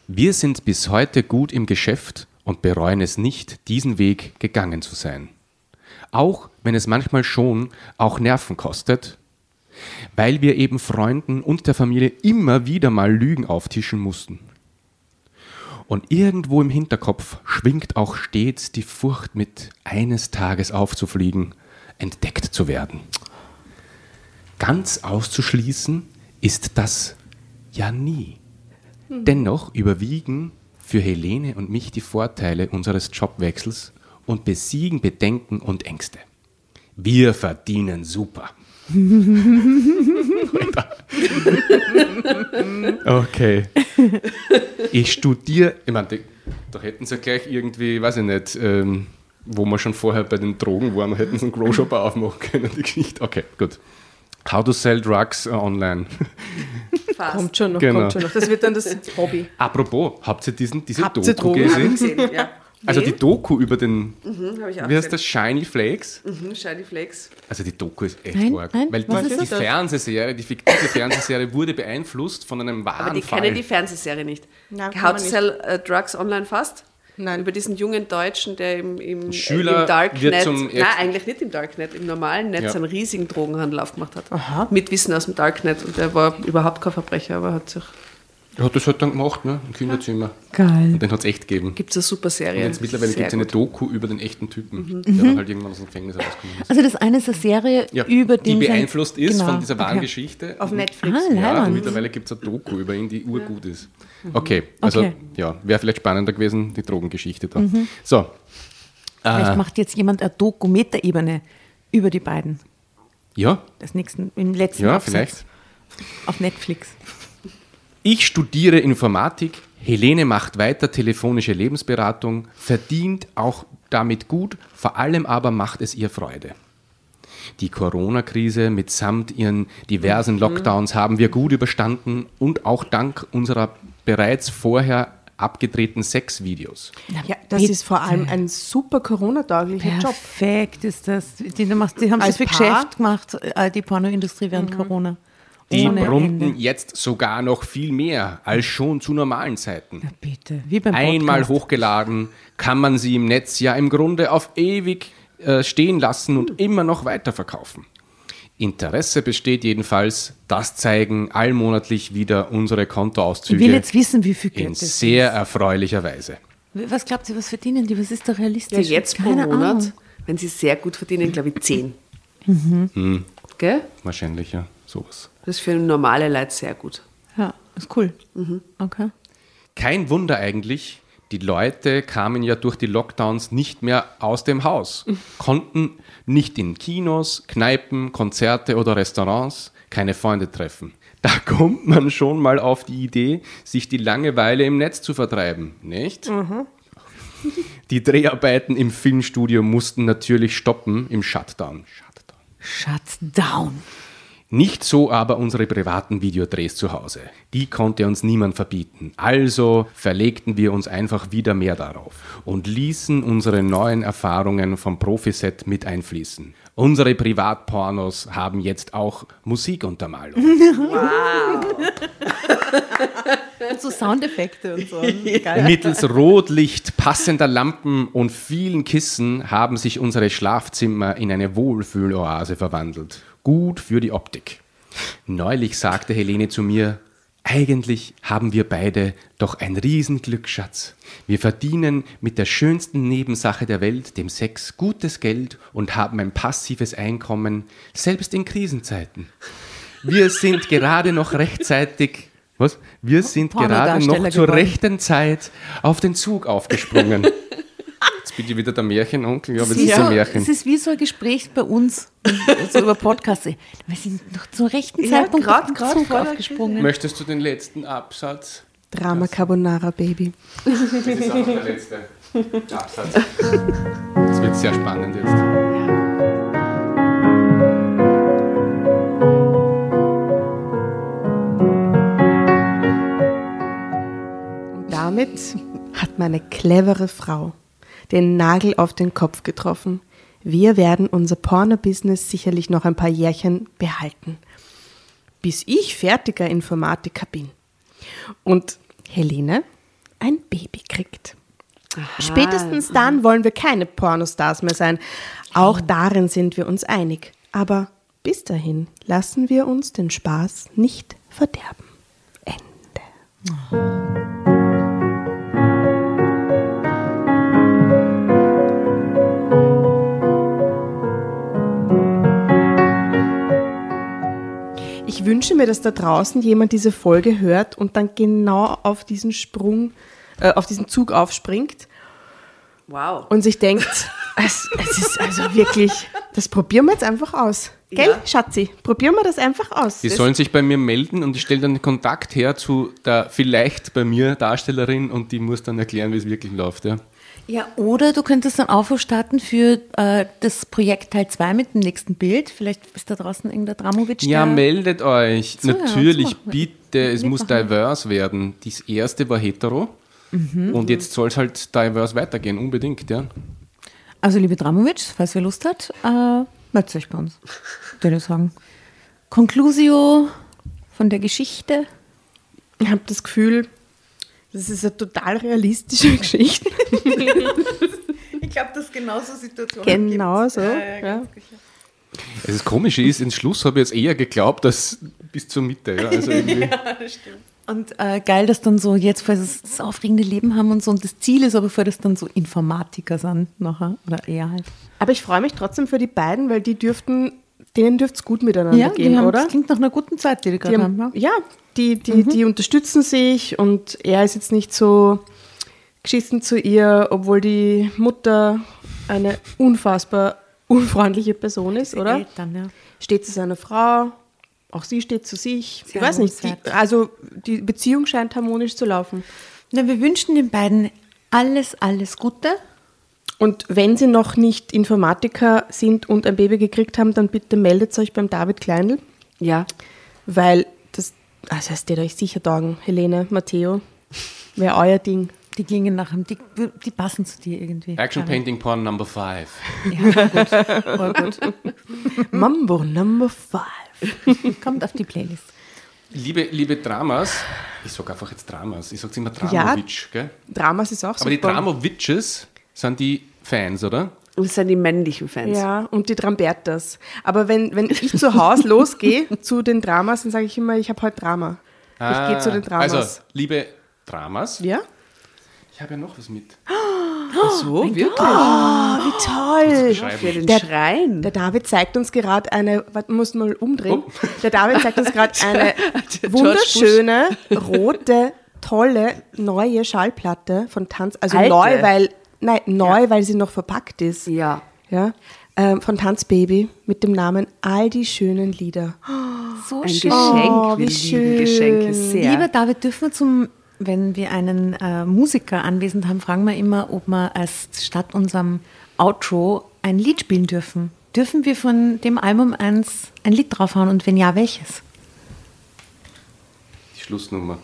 Wir sind bis heute gut im Geschäft und bereuen es nicht, diesen Weg gegangen zu sein. Auch wenn es manchmal schon auch Nerven kostet, weil wir eben Freunden und der Familie immer wieder mal Lügen auftischen mussten. Und irgendwo im Hinterkopf schwingt auch stets die Furcht mit, eines Tages aufzufliegen, entdeckt zu werden. Ganz auszuschließen ist das ja nie. Dennoch überwiegen für Helene und mich die Vorteile unseres Jobwechsels und besiegen Bedenken und Ängste. Wir verdienen super. Okay. Ich studiere, ich meine, da hätten sie ja gleich irgendwie, weiß ich nicht, ähm, wo wir schon vorher bei den Drogen waren, hätten sie einen Grow-Shop aufmachen können, die Geschichte. Okay, gut. How to sell drugs uh, online. Kommt schon noch, Genau. kommt schon noch. Das wird dann das Hobby. Apropos, habt ihr diesen, diese Habt Doku Drogen? gesehen? Gesehen, ja. Also die Doku über den, Mhm, habe ich auch wie heißt gesehen. das, Shiny Flakes? Mhm, Shiny Flakes. Also die Doku ist echt Nein, arg. nein, Weil die, ist die? Fernsehserie, die fiktive Fernsehserie wurde beeinflusst von einem wahren Aber die Fall. kennen die Fernsehserie nicht. Nein, How to. Sell äh, Drugs Online Fast? Nein. Über diesen jungen Deutschen, der im, im, Schüler im Darknet, wird zum nein, eigentlich nicht im Darknet, im normalen Netz Ja. einen riesigen Drogenhandel aufgemacht hat. Mit Wissen aus dem Darknet. Und der war überhaupt kein Verbrecher, aber hat sich. Er hat das halt dann gemacht, ne? Im Kinderzimmer. Geil. Und den hat es echt gegeben. Gibt es eine super Und Serie. jetzt mittlerweile gibt es eine. Doku über den echten Typen, Mhm. der dann halt irgendwann aus dem Gefängnis rausgekommen ist. Also das eine ist eine Serie Ja, über die den sein- beeinflusst ist Genau, von dieser wahren okay. Geschichte. Auf Und- Netflix. Ah, Ja, und mittlerweile gibt es eine Doku über ihn, die urgut ist. Okay, also Okay. ja, wäre vielleicht spannender gewesen, die Drogengeschichte da. Mhm. So, Vielleicht macht jetzt jemand eine Doku-Meta-Ebene über die beiden. Ja, Das nächsten, im letzten ja, Absatz vielleicht. auf Netflix. Ich studiere Informatik. Helene macht weiter telefonische Lebensberatung, verdient auch damit gut, vor allem aber macht es ihr Freude. Die Corona-Krise mitsamt ihren diversen Lockdowns haben wir gut überstanden und auch dank unserer bereits vorher abgedrehten Sexvideos. Ja, das bitte. ist vor allem ein super Corona-tauglicher Job. Perfekt ist das. Die, die, haben Als so viel? Geschäft gemacht, äh, die Pornoindustrie während Corona. Die Ohne brummten Ende. jetzt sogar noch viel mehr als schon zu normalen Zeiten. Ja, bitte, wie beim Einmal Podcast. hochgeladen, kann man sie im Netz ja im Grunde auf ewig äh, stehen lassen und immer noch weiterverkaufen. Interesse besteht jedenfalls, das zeigen allmonatlich wieder unsere Ich will Kontoauszüge jetzt wissen, wie viel in Geld das sehr erfollicher Weise. ist. Was glaubt ihr, was verdienen die? Was ist da Ja, realistisch? jetzt pro Keine Monat, Ahnung. wenn sie sehr gut verdienen, glaube ich 10. Mhm. Gell? Wahrscheinlich, ja, sowas. Das ist für normale Leute sehr gut. Ja, ist cool. Okay. Kein Wunder eigentlich, die Leute kamen ja durch die Lockdowns nicht mehr aus dem Haus, konnten nicht in Kinos, Kneipen, Konzerte oder Restaurants keine Freunde treffen. Da kommt man schon mal auf die Idee, sich die Langeweile im Netz zu vertreiben, nicht? Die Dreharbeiten im Filmstudio mussten natürlich stoppen im Shutdown. Shutdown. Shut down. Nicht so aber unsere privaten Videodrehs zu Hause. Die konnte uns niemand verbieten. Also verlegten wir uns einfach wieder mehr darauf und ließen unsere neuen Erfahrungen vom Profiset mit einfließen. Unsere Privatpornos haben jetzt auch Musikuntermalung. Und so Soundeffekte und so. Geil. Mittels Rotlicht, passender Lampen und vielen Kissen haben sich unsere Schlafzimmer in eine Wohlfühloase verwandelt. Gut für die Optik. Neulich sagte Helene zu mir, eigentlich haben wir beide doch ein Riesenglück, Schatz. Wir verdienen mit der schönsten Nebensache der Welt, dem Sex, gutes Geld und haben ein passives Einkommen, selbst in Krisenzeiten. Wir sind gerade noch rechtzeitig, was? Wir sind gerade noch zur rechten Zeit auf den Zug aufgesprungen. Jetzt bin ich wieder der Märchenonkel, ja, aber das ist Ja, ein es Märchen. ist wie so ein Gespräch bei uns, so über Podcasts. Wir sind noch zum rechten Ja, Zeitpunkt grad- den grad Zug aufgesprungen. Möchtest du den letzten Absatz? Drama Carbonara Baby. Das ist auch der letzte Absatz. Das wird sehr spannend jetzt. Damit hat meine clevere Frau den Nagel auf den Kopf getroffen. Wir werden unser Porno-Business sicherlich noch ein paar Jährchen behalten, bis ich fertiger Informatiker bin. Und Helene ein Baby kriegt. Spätestens dann wollen wir keine Pornostars mehr sein. Auch darin sind wir uns einig. Aber bis dahin lassen wir uns den Spaß nicht verderben. Ende. Ich wünsche mir, dass da draußen jemand diese Folge hört und dann genau auf diesen Sprung, äh, auf diesen Zug aufspringt Wow. und sich denkt, es, es ist also wirklich, das probieren wir jetzt einfach aus. Gell, Ja. Schatzi? Probieren wir das einfach aus. Die sollen sich bei mir melden und ich stelle dann den Kontakt her zu der vielleicht bei mir Darstellerin und die muss dann erklären, wie es wirklich läuft. Ja. Ja, oder du könntest einen Aufruf starten für äh, das Projekt Teil 2 mit dem nächsten Bild. Vielleicht ist da draußen irgendein Dramovic. Ja, meldet euch. Ja, Natürlich, bitte. Es muss Mitmachen. divers werden. Das erste war hetero. Mhm. Und jetzt soll es halt divers weitergehen, unbedingt. Ja. Also, liebe Dramovic, falls wer Lust hat, äh, meldet euch bei uns. Würde ich sagen. Conclusio von der Geschichte. Ich habe das Gefühl, das ist eine total realistische Geschichte. Ich glaube, dass genauso Situationen Genau so. Ja, ja, Ja. Also das Komische ist, ins Schluss habe ich jetzt eher geglaubt, als bis zur Mitte. Ja. Also irgendwie, Und äh, geil, dass dann so jetzt, weil sie das aufregende Leben haben und so, und das Ziel ist aber, vor, dass dann so Informatiker sind nachher, oder eher halt. Aber ich freue mich trotzdem für die beiden, weil die dürften, denen dürfte es gut miteinander Ja, gehen, haben, oder? das klingt nach einer guten Zeit, die die Die gerade haben, haben. Ja. Die, die, die unterstützen sich und er ist jetzt nicht so geschissen zu ihr, obwohl die Mutter eine unfassbar unfreundliche Person ist, oder? Eltern, ja. steht zu seiner Frau, auch sie steht zu sich. Sehr ich weiß nicht, die, also die Beziehung scheint harmonisch zu laufen. Na, wir wünschen den beiden alles, alles Gute. Und wenn sie noch nicht Informatiker sind und ein Baby gekriegt haben, dann bitte meldet euch beim David Kleindl, Ja, weil das, also es steht euch sicher taugen, Helene, Matteo, wäre euer Ding. Die klingen nach einem, die, die passen zu dir irgendwie. Action Aber- Painting Porn Number 5. Voll gut. Mambo Number Five. Kommt auf die Playlist. Liebe, liebe Dramas, ich sage einfach jetzt Dramas, ich sage immer Dramovic, gell? Dramas ist auch Aber die super. Dramovices sind die Fans, oder? Das sind die männlichen Fans. Ja, und die Drambertas. Aber wenn, wenn ich zu Hause losgehe zu den Dramas, dann sage ich immer, ich habe heute Drama. ich gehe zu den Dramas. Also, liebe Dramas, ja? ich habe ja noch was mit. Ach so, wirklich? Wie toll. Für den Der- Schrein. Der David zeigt uns gerade eine, muss mal umdrehen. Oh. Der David zeigt uns gerade eine wunderschöne, rote, tolle, neue Schallplatte von Tanz. Also Alte? neu, weil, nein, neu, weil sie noch verpackt ist. ja. Ja. Ähm, von Tanzbaby mit dem Namen All die schönen Lieder. So Ein schön. Geschenk. Oh, wir wie lieben schön. Geschenke sehr. Lieber David, dürfen wir zum, wenn wir einen äh, Musiker anwesend haben, fragen wir immer, ob wir als statt unserem Outro ein Lied spielen dürfen. Dürfen wir von dem Album eins ein Lied draufhauen und wenn ja, welches? Die Schlussnummer.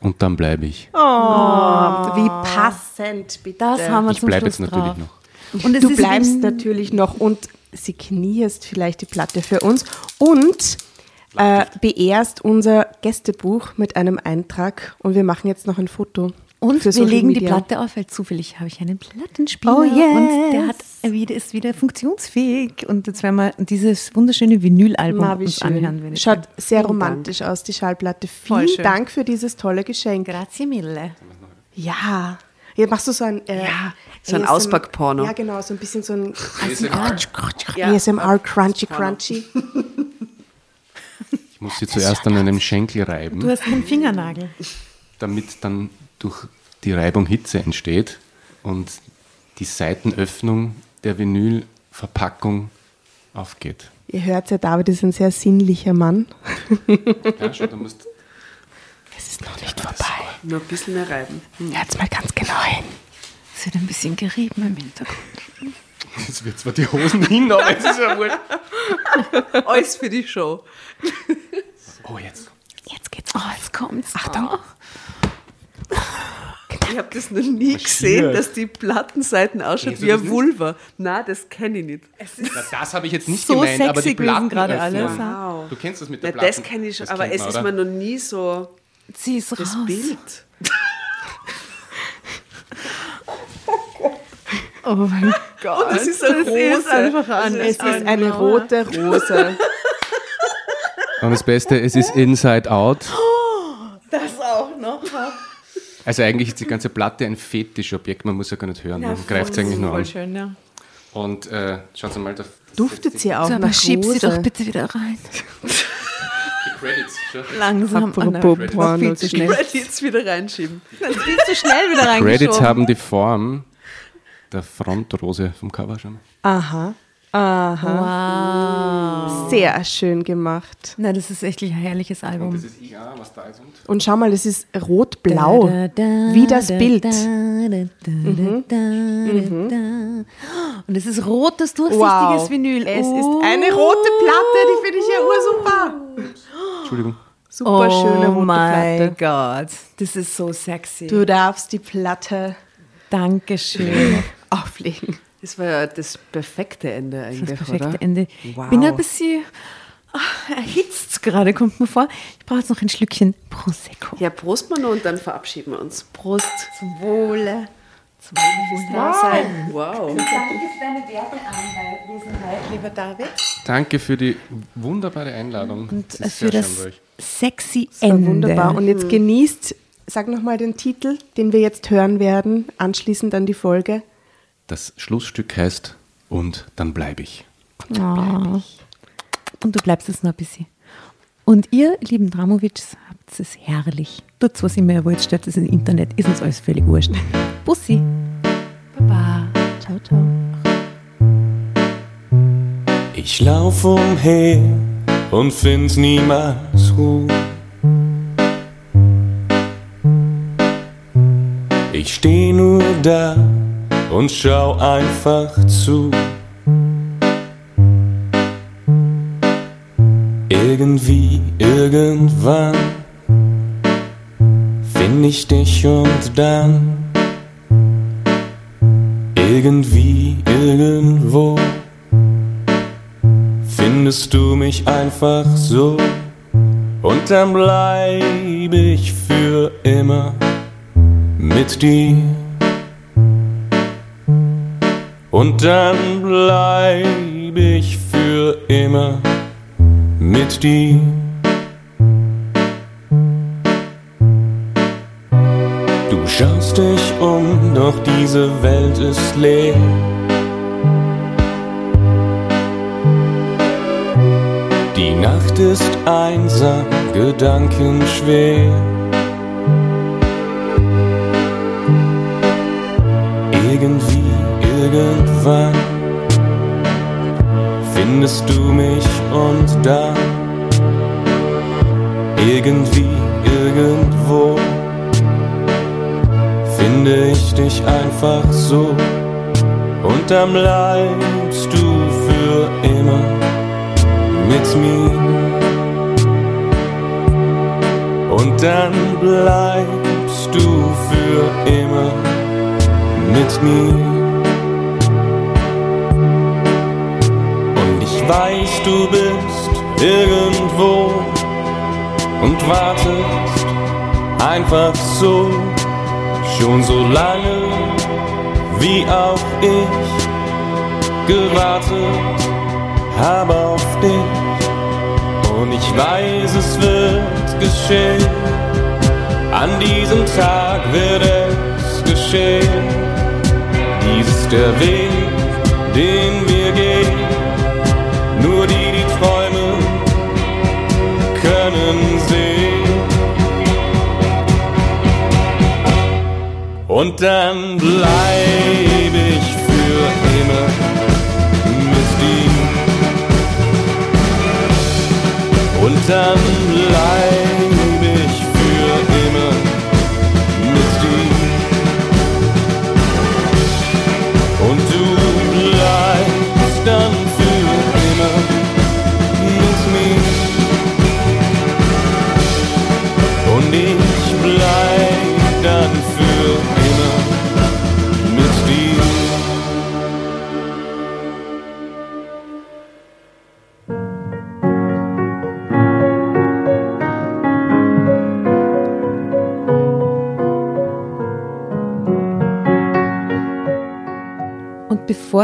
Und dann bleibe ich. Oh, wie passend, bitte. Das haben wir Ich zum bleibe Schluss jetzt natürlich drauf. noch. Und du bleibst natürlich noch und sie knierst vielleicht die Platte für uns und äh, beehrst unser Gästebuch mit einem Eintrag und wir machen jetzt noch ein Foto. Und wir Social legen die Media. Platte auf, weil zufällig habe ich einen Plattenspieler Oh, yes. und der hat wieder, ist wieder funktionsfähig. Und jetzt werden wir dieses wunderschöne Vinylalbum uns schön. anhören. wenn ich Schaut kann. sehr Vielen romantisch aus, die Schallplatte. Vielen. Dank für dieses tolle Geschenk. Grazie mille. Ja. Jetzt machst du so ein, äh, so ein Auspackporno. Ja, genau, so ein bisschen so ein ASMR. Ja. ASMR Crunchy Crunchy. Ich muss sie zuerst an einem Schenkel reiben. Du hast keinen Fingernagel. damit dann durch die Reibung Hitze entsteht und die Seitenöffnung der Vinylverpackung aufgeht. Ihr hört ja, David ist ein sehr sinnlicher Mann. Ja, schau, du musst Es ist noch nicht vorbei. Nur ein bisschen mehr reiben. Hört's mal ganz genau hin. Es wird ein bisschen gerieben im Hintergrund. Jetzt wird zwar die Hosen hin, aber es ist ja wohl. Alles für die Show. Oh, jetzt. Jetzt geht's. Oh, jetzt kommt's. Achtung. Ich habe das noch nie gesehen, dass die Plattenseiten ausschaut wie ein? Vulva. Nein, das kenne ich nicht. Na, das habe ich jetzt nicht So gemeint, aber die sexy gewesen gerade alles. Wow. Du kennst das mit der Na, Platten. das kenne ich schon, das aber es man, ist mir noch nie so Sie ist das raus. Bild. Oh mein Gott. Das ist eine Rose. einfach an. Es ist eine rote Rose. Und das Beste, es ist Inside Out. Das auch noch. Also eigentlich ist die ganze Platte ein Fetischobjekt, man muss ja gar nicht hören, man greift es eigentlich nur Voll an. schön, ja. Und äh, schauen Sie mal, da Duftet sie auch So, aber schieb sie doch bitte wieder rein. die Credits. Langsam. Apropos Anna. Porno, viel zu schnell. Credits wieder reinschieben. Viel zu schnell wieder reingeschoben. Credits haben die Form der Frontrose vom Cover schon. Aha. Aha. Sehr schön gemacht. Na, das ist echt ein herrliches Album. Das ist IA, was da ist. Und Und schau mal, das ist rot-blau. Wie das Bild. Mhm. Und es ist rotes, durchsichtiges Wow. Vinyl. Es Oh. ist eine rote Platte, die finde ich ja ursuper. Entschuldigung. Super schöne oh mein. Gott, das ist so sexy. Du darfst die Platte Dankeschön. auflegen. Das war ja das perfekte Ende Das eigentlich, perfekte oder? Ende. Wow. Ich bin ein bisschen ach, erhitzt gerade, kommt mir vor. Ich brauche jetzt noch ein Schlückchen Prosecco. Ja, Prost mal noch und dann verabschieden wir uns. Prost. Zum Wohle. Zum Dasein. Wow. Danke für deine Werbeanwesenheit, lieber David. Danke für die wunderbare Einladung. Und Das ist für sehr das schön bei euch. sexy Das war Ende. wunderbar. Und jetzt genießt, sag nochmal den Titel, den wir jetzt hören werden, anschließend an die Folge. Das Schlussstück heißt Und dann bleibe ich. Oh. Und du bleibst es noch ein bisschen. Und ihr, lieben Dramovics, habt es herrlich. Tut's, was immer ihr wollt, stellt es im Internet, ist uns alles völlig wurscht. Bussi. Baba. Ciao, ciao. Ich Ich lauf umher und find niemals Ruhe. Ich steh nur da und schau einfach zu. Irgendwie, irgendwann find ich dich und dann irgendwie, irgendwo findest du mich einfach so und dann bleib ich für immer mit dir. Und dann bleib ich für immer mit dir. Du schaust dich um, doch diese Welt ist leer. Die Nacht ist einsam, gedankenschwer. Irgendwie, irgendwann findest du mich und dann irgendwie, irgendwo finde ich dich einfach so und dann bleibst du für immer mit mir. Und dann bleibst du für immer mit mir. Weiß, du bist irgendwo und wartest einfach so, schon so lange wie auch ich gewartet habe auf dich. Und ich weiß, es wird geschehen, an diesem Tag wird es geschehen. Dies ist der Weg, Und dann bleib ich für immer mit dir. Und dann bleib